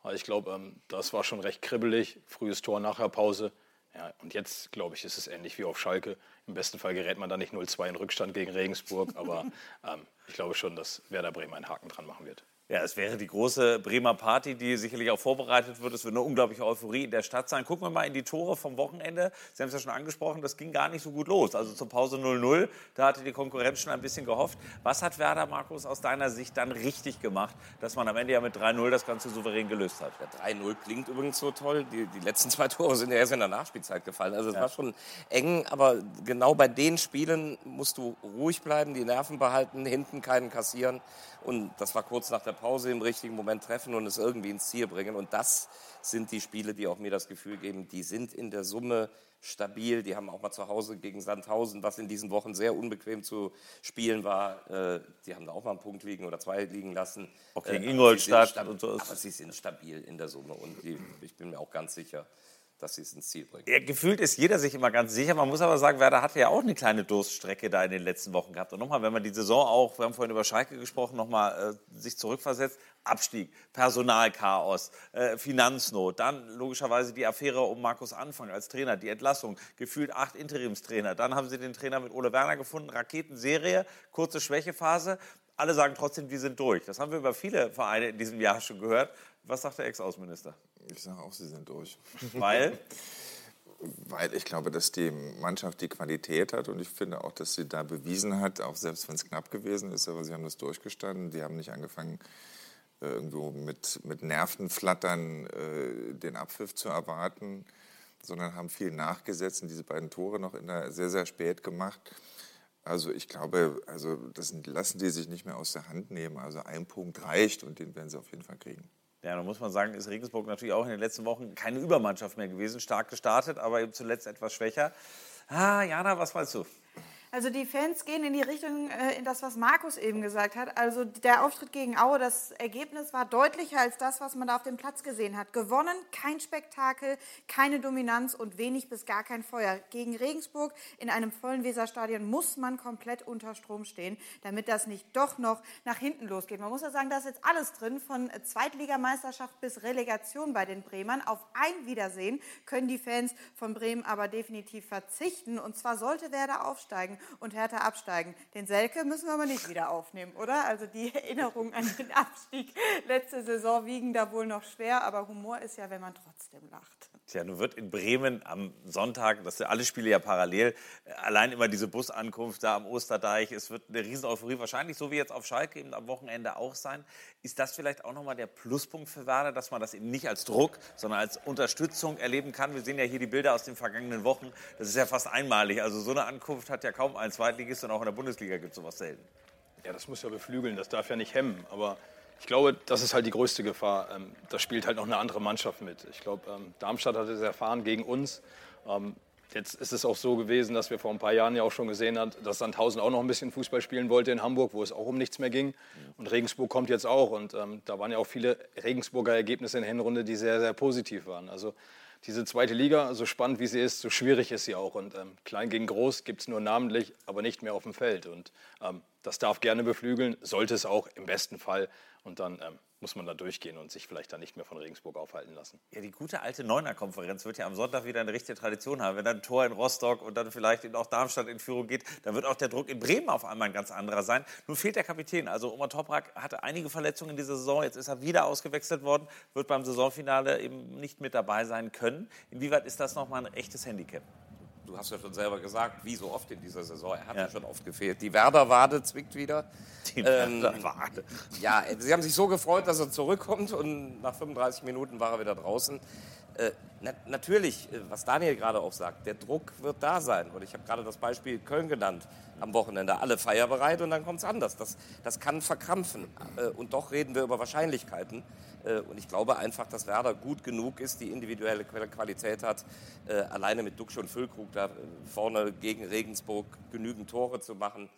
Also ich glaube, ähm, das war schon recht kribbelig. Frühes Tor, nachher Pause. Ja, und jetzt, glaube ich, ist es ähnlich wie auf Schalke. Im besten Fall gerät man da nicht 0-2 in Rückstand gegen Regensburg, aber ähm, ich glaube schon, dass Werder Bremen einen Haken dran machen wird. Ja, es wäre die große Bremer Party, die sicherlich auch vorbereitet wird. Es wird eine unglaubliche Euphorie in der Stadt sein. Gucken wir mal in die Tore vom Wochenende. Sie haben es ja schon angesprochen, das ging gar nicht so gut los. Also zur Pause 0-0, da hatte die Konkurrenz schon ein bisschen gehofft. Was hat Werder, Markus, aus deiner Sicht dann richtig gemacht, dass man am Ende ja mit 3-0 das Ganze souverän gelöst hat? Ja, 3-0 klingt übrigens so toll. Die, die, letzten zwei Tore sind ja erst in der Nachspielzeit gefallen. Also es ja. war schon eng, aber genau bei den Spielen musst du ruhig bleiben, die Nerven behalten, hinten keinen kassieren. Und das war kurz nach der Pause im richtigen Moment treffen und es irgendwie ins Ziel bringen. Und das sind die Spiele, die auch mir das Gefühl geben, die sind in der Summe stabil. Die haben auch mal zu Hause gegen Sandhausen, was in diesen Wochen sehr unbequem zu spielen war. Äh, die haben da auch mal einen Punkt liegen oder zwei liegen lassen. Auch gegen äh, Ingolstadt und so. Aber sie sind stabil in der Summe und die, ich bin mir auch ganz sicher, dass sie es ins Ziel bringen. Ja, gefühlt ist jeder sich immer ganz sicher. Man muss aber sagen, Werder hatte ja auch eine kleine Durststrecke da in den letzten Wochen gehabt. Und nochmal, wenn man die Saison auch, wir haben vorhin über Schalke gesprochen, nochmal äh, sich zurückversetzt, Abstieg, Personalchaos, äh, Finanznot, dann logischerweise die Affäre um Markus Anfang als Trainer, die Entlassung, gefühlt acht Interimstrainer. Dann haben sie den Trainer mit Ole Werner gefunden, Raketenserie, kurze Schwächephase. Alle sagen trotzdem, die sind durch. Das haben wir über viele Vereine in diesem Jahr schon gehört. Was sagt der Ex-Außenminister? Ich sage auch, sie sind durch. Weil? Weil ich glaube, dass die Mannschaft die Qualität hat und ich finde auch, dass sie da bewiesen hat, auch selbst wenn es knapp gewesen ist, aber sie haben das durchgestanden. Die haben nicht angefangen, äh, irgendwo mit, mit Nervenflattern äh, den Abpfiff zu erwarten, sondern haben viel nachgesetzt und diese beiden Tore noch in der, sehr, sehr spät gemacht. Also ich glaube, also das lassen die sich nicht mehr aus der Hand nehmen. Also ein Punkt reicht und den werden sie auf jeden Fall kriegen. Ja, da muss man sagen, ist Regensburg natürlich auch in den letzten Wochen keine Übermannschaft mehr gewesen. Stark gestartet, aber eben zuletzt etwas schwächer. Ah, Jana, was meinst du? Also die Fans gehen in die Richtung, äh, in das, was Markus eben gesagt hat. Also der Auftritt gegen Aue, das Ergebnis war deutlicher als das, was man da auf dem Platz gesehen hat. Gewonnen, kein Spektakel, keine Dominanz und wenig bis gar kein Feuer. Gegen Regensburg in einem vollen Weserstadion muss man komplett unter Strom stehen, damit das nicht doch noch nach hinten losgeht. Man muss ja sagen, da ist jetzt alles drin, von Zweitligameisterschaft bis Relegation bei den Bremern. Auf ein Wiedersehen können die Fans von Bremen aber definitiv verzichten. Und zwar sollte Werder aufsteigen und Hertha absteigen. Den Selke müssen wir aber nicht wieder aufnehmen, oder? Also die Erinnerungen an den Abstieg letzte Saison wiegen da wohl noch schwer, aber Humor ist ja, wenn man trotzdem lacht. Tja, nun wird in Bremen am Sonntag, das sind alle Spiele ja parallel, allein immer diese Busankunft da am Osterdeich, es wird eine riesen Euphorie, wahrscheinlich so wie jetzt auf Schalke eben am Wochenende auch sein. Ist das vielleicht auch nochmal der Pluspunkt für Werder, dass man das eben nicht als Druck, sondern als Unterstützung erleben kann? Wir sehen ja hier die Bilder aus den vergangenen Wochen, das ist ja fast einmalig. Also so eine Ankunft hat ja kaum ein Zweitligist und auch in der Bundesliga gibt es sowas selten. Ja, das muss ja beflügeln, das darf ja nicht hemmen, aber ich glaube, das ist halt die größte Gefahr. Ähm, da spielt halt noch eine andere Mannschaft mit. Ich glaube, ähm, Darmstadt hat es erfahren gegen uns. Ähm, jetzt ist es auch so gewesen, dass wir vor ein paar Jahren ja auch schon gesehen haben, dass Sandhausen auch noch ein bisschen Fußball spielen wollte in Hamburg, wo es auch um nichts mehr ging. Und Regensburg kommt jetzt auch. Und ähm, da waren ja auch viele Regensburger Ergebnisse in der Hinrunde, die sehr, sehr positiv waren. Also diese zweite Liga, so spannend wie sie ist, so schwierig ist sie auch. Und ähm, klein gegen groß gibt es nur namentlich, aber nicht mehr auf dem Feld. Und ähm, das darf gerne beflügeln, sollte es auch im besten Fall. Und dann ähm, muss man da durchgehen und sich vielleicht dann nicht mehr von Regensburg aufhalten lassen. Ja, die gute alte Neuner-Konferenz wird ja am Sonntag wieder eine richtige Tradition haben. Wenn dann ein Tor in Rostock und dann vielleicht auch Darmstadt in Führung geht, dann wird auch der Druck in Bremen auf einmal ein ganz anderer sein. Nun fehlt der Kapitän. Also Oma Toprak hatte einige Verletzungen in dieser Saison. Jetzt ist er wieder ausgewechselt worden, wird beim Saisonfinale eben nicht mit dabei sein können. Inwieweit ist das nochmal ein echtes Handicap? Du hast ja schon selber gesagt, wie so oft in dieser Saison, er hat ja, schon oft gefehlt. Die Werder-Wade zwickt wieder. Die Werder-Wade. Ähm, ja, sie haben sich so gefreut, dass er zurückkommt und nach 35 Minuten war er wieder draußen. Äh, na, natürlich, äh, was Daniel gerade auch sagt, der Druck wird da sein. Und ich habe gerade das Beispiel Köln genannt am Wochenende. Alle feierbereit und dann kommt es anders. Das, das kann verkrampfen. Äh, und doch reden wir über Wahrscheinlichkeiten. Und ich glaube einfach, dass Werder gut genug ist, die individuelle Qualität hat, alleine mit Duxch und Füllkrug da vorne gegen Regensburg genügend Tore zu machen,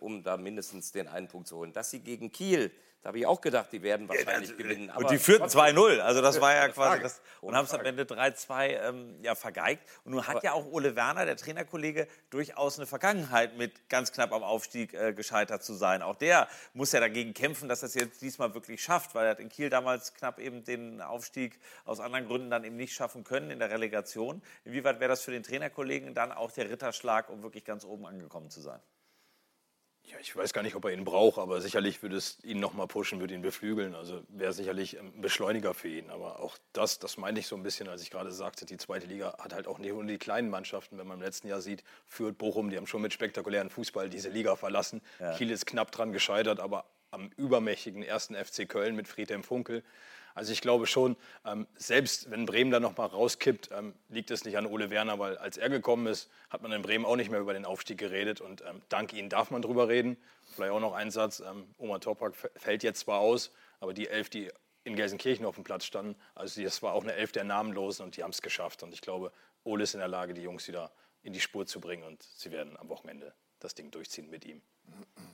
um da mindestens den einen Punkt zu holen. Dass sie gegen Kiel da habe ich auch gedacht, die werden wahrscheinlich ja, gewinnen. und die führten 2-0. Also das war ja quasi das. Und haben es am Ende 3-2 ähm, ja, vergeigt. Und nun hat ja auch Ole Werner, der Trainerkollege, durchaus eine Vergangenheit mit ganz knapp am Aufstieg äh, gescheitert zu sein. Auch der muss ja dagegen kämpfen, dass er es jetzt diesmal wirklich schafft, weil er hat in Kiel damals knapp eben den Aufstieg aus anderen Gründen dann eben nicht schaffen können in der Relegation. Inwieweit wäre das für den Trainerkollegen dann auch der Ritterschlag, um wirklich ganz oben angekommen zu sein? Ja, ich weiß gar nicht, ob er ihn braucht, aber sicherlich würde es ihn noch mal pushen, würde ihn beflügeln. Also wäre sicherlich ein Beschleuniger für ihn. Aber auch das, das meine ich so ein bisschen, als ich gerade sagte, die zweite Liga hat halt auch nicht nur die kleinen Mannschaften. Wenn man im letzten Jahr sieht, führt Bochum, die haben schon mit spektakulären Fußball diese Liga verlassen. Ja. Kiel ist knapp dran gescheitert, aber am übermächtigen ersten FC Köln mit Friedhelm Funkel. Also ich glaube schon, ähm, selbst wenn Bremen da noch mal rauskippt, ähm, liegt es nicht an Ole Werner, weil als er gekommen ist, hat man in Bremen auch nicht mehr über den Aufstieg geredet und ähm, dank ihm darf man drüber reden. Vielleicht auch noch ein Satz, Oma Topak fällt jetzt zwar aus, aber die Elf, die in Gelsenkirchen auf dem Platz standen, also das war auch eine Elf der Namenlosen und die haben es geschafft und ich glaube, Ole ist in der Lage, die Jungs wieder in die Spur zu bringen und sie werden am Wochenende das Ding durchziehen mit ihm.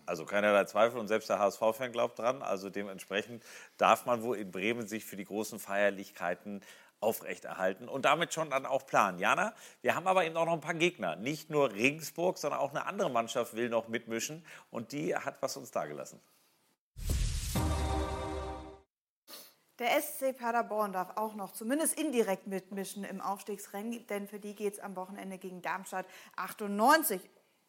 Also keinerlei Zweifel und selbst der HSV-Fan glaubt dran. Also dementsprechend darf man wohl in Bremen sich für die großen Feierlichkeiten aufrechterhalten und damit schon dann auch planen. Jana, wir haben aber eben auch noch ein paar Gegner. Nicht nur Regensburg, sondern auch eine andere Mannschaft will noch mitmischen und die hat was uns dagelassen. Der SC Paderborn darf auch noch zumindest indirekt mitmischen im Aufstiegsrennen, denn für die geht es am Wochenende gegen Darmstadt 98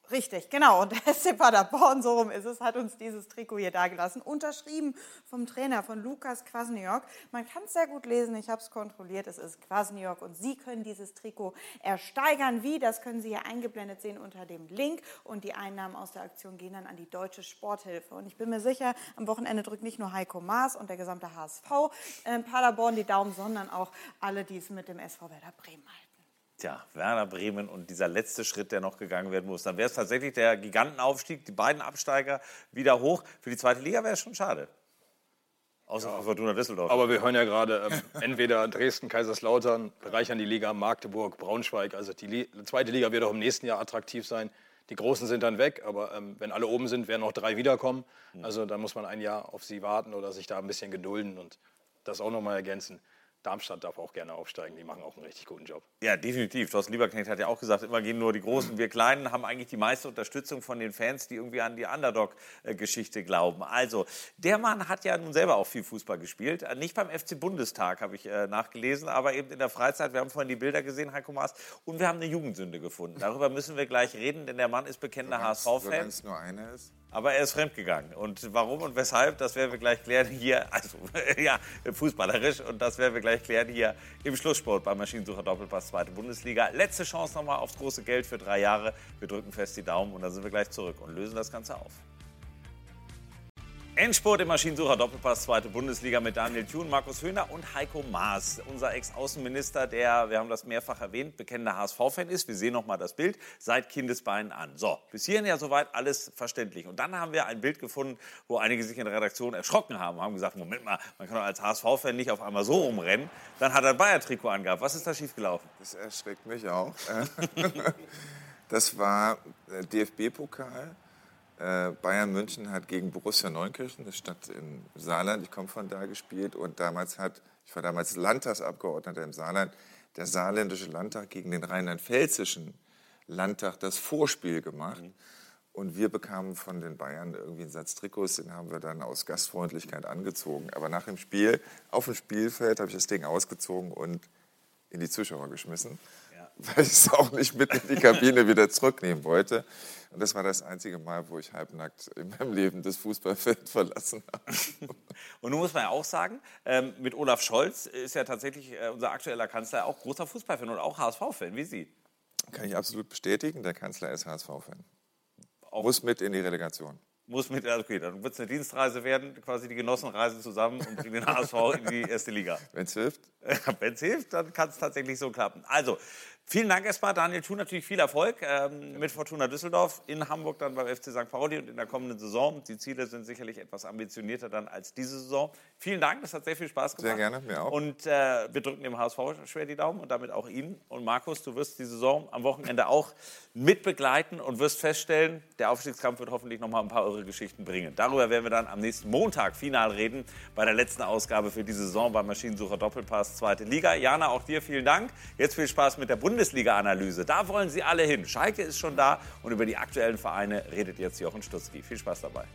Richtig, genau. Und der SC Paderborn, so rum ist es, hat uns dieses Trikot hier dagelassen. Unterschrieben vom Trainer, von Lukas Kwasniok. Man kann es sehr gut lesen, ich habe es kontrolliert, es ist Kwasniok. Und Sie können dieses Trikot ersteigern. Wie, das können Sie hier eingeblendet sehen unter dem Link. Und die Einnahmen aus der Aktion gehen dann an die Deutsche Sporthilfe. Und ich bin mir sicher, am Wochenende drückt nicht nur Heiko Maas und der gesamte HSV äh, Paderborn die Daumen, sondern auch alle, die es mit dem SV Werder Bremen halten. Tja, Werder Bremen und dieser letzte Schritt, der noch gegangen werden muss. Dann wäre es tatsächlich der Gigantenaufstieg, die beiden Absteiger wieder hoch. Für die zweite Liga wäre es schon schade. Außer ja. Fortuna Düsseldorf. Aber wir hören ja gerade, ähm, entweder Dresden, Kaiserslautern bereichern die Liga, Magdeburg, Braunschweig. Also die Li zweite Liga wird auch im nächsten Jahr attraktiv sein. Die Großen sind dann weg, aber ähm, wenn alle oben sind, werden auch drei wiederkommen. Hm. Also da muss man ein Jahr auf sie warten oder sich da ein bisschen gedulden und das auch nochmal ergänzen. Darmstadt darf auch gerne aufsteigen, die machen auch einen richtig guten Job. Ja, definitiv. Thorsten Lieberknecht hat ja auch gesagt, immer gehen nur die Großen. Wir Kleinen haben eigentlich die meiste Unterstützung von den Fans, die irgendwie an die Underdog-Geschichte glauben. Also, der Mann hat ja nun selber auch viel Fußball gespielt. Äh, nicht beim FC Bundestag, habe ich äh, nachgelesen, aber eben in der Freizeit. Wir haben vorhin die Bilder gesehen, Heiko Maas, und wir haben eine Jugendsünde gefunden. Darüber müssen wir gleich reden, denn der Mann ist bekennender HSV-Fan. Wenn es nur eine ist. Aber er ist fremdgegangen. Und warum und weshalb, das werden wir gleich klären hier, also ja, fußballerisch. Und das werden wir gleich klären hier im Schlusssport beim Maschinensucher Doppelpass zweite Bundesliga. Letzte Chance nochmal aufs große Geld für drei Jahre. Wir drücken fest die Daumen und dann sind wir gleich zurück und lösen das Ganze auf. Endspurt im Maschinensucher Doppelpass, zweite Bundesliga mit Daniel Thun, Markus Höhner und Heiko Maas. Unser Ex-Außenminister, der, wir haben das mehrfach erwähnt, bekennender HSV-Fan ist. Wir sehen nochmal das Bild, seit Kindesbeinen an. So, bis hierhin ja soweit alles verständlich. Und dann haben wir ein Bild gefunden, wo einige sich in der Redaktion erschrocken haben, haben gesagt, Moment mal, man kann doch als HSV-Fan nicht auf einmal so rumrennen. Dann hat er ein Bayer-Trikot angehabt. Was ist da schiefgelaufen? Das erschreckt mich auch. das war DFB-Pokal äh, Bayern München hat gegen Borussia Neunkirchen, eine Stadt in Saarland, ich komme von da, gespielt. Und damals hat, ich war damals Landtagsabgeordneter im Saarland, der saarländische Landtag gegen den rheinland-pfälzischen Landtag das Vorspiel gemacht. Mhm. Und wir bekamen von den Bayern irgendwie einen Satz Trikots, den haben wir dann aus Gastfreundlichkeit angezogen. Aber nach dem Spiel, auf dem Spielfeld, habe ich das Ding ausgezogen und in die Zuschauer geschmissen. Weil ich es auch nicht mit in die Kabine wieder zurücknehmen wollte. Und das war das einzige Mal, wo ich halbnackt in meinem Leben das Fußballfeld verlassen habe. Und nun muss man ja auch sagen, ähm, mit Olaf Scholz ist ja tatsächlich äh, unser aktueller Kanzler auch großer Fußballfan und auch HSV-Fan, wie Sie. Kann ich absolut bestätigen, der Kanzler ist HSV-Fan. Muss mit in die Relegation muss mit, okay, dann wird es eine Dienstreise werden, quasi die Genossen reisen zusammen und bringen den HSV in die erste Liga. Wenn es hilft. Wenn es hilft, dann kann es tatsächlich so klappen. Also, Vielen Dank erstmal, Daniel Thun. Natürlich viel Erfolg ähm, mit Fortuna Düsseldorf in Hamburg, dann beim FC St. Pauli und in der kommenden Saison. Die Ziele sind sicherlich etwas ambitionierter dann als diese Saison. Vielen Dank, das hat sehr viel Spaß gemacht. Sehr gerne, mir auch. Und äh, wir drücken dem HSV schwer die Daumen und damit auch Ihnen. Und Markus, du wirst die Saison am Wochenende auch mitbegleiten und wirst feststellen, der Aufstiegskampf wird hoffentlich noch mal ein paar eure Geschichten bringen. Darüber werden wir dann am nächsten Montag final reden, bei der letzten Ausgabe für diese Saison beim Maschinensucher Doppelpass zweite Liga. Jana, auch dir vielen Dank. Jetzt viel Spaß mit der Bundesliga. Bundesliga-Analyse. Da wollen Sie alle hin. Schalke ist schon da und über die aktuellen Vereine redet jetzt Jochen Stutzki. Viel Spaß dabei.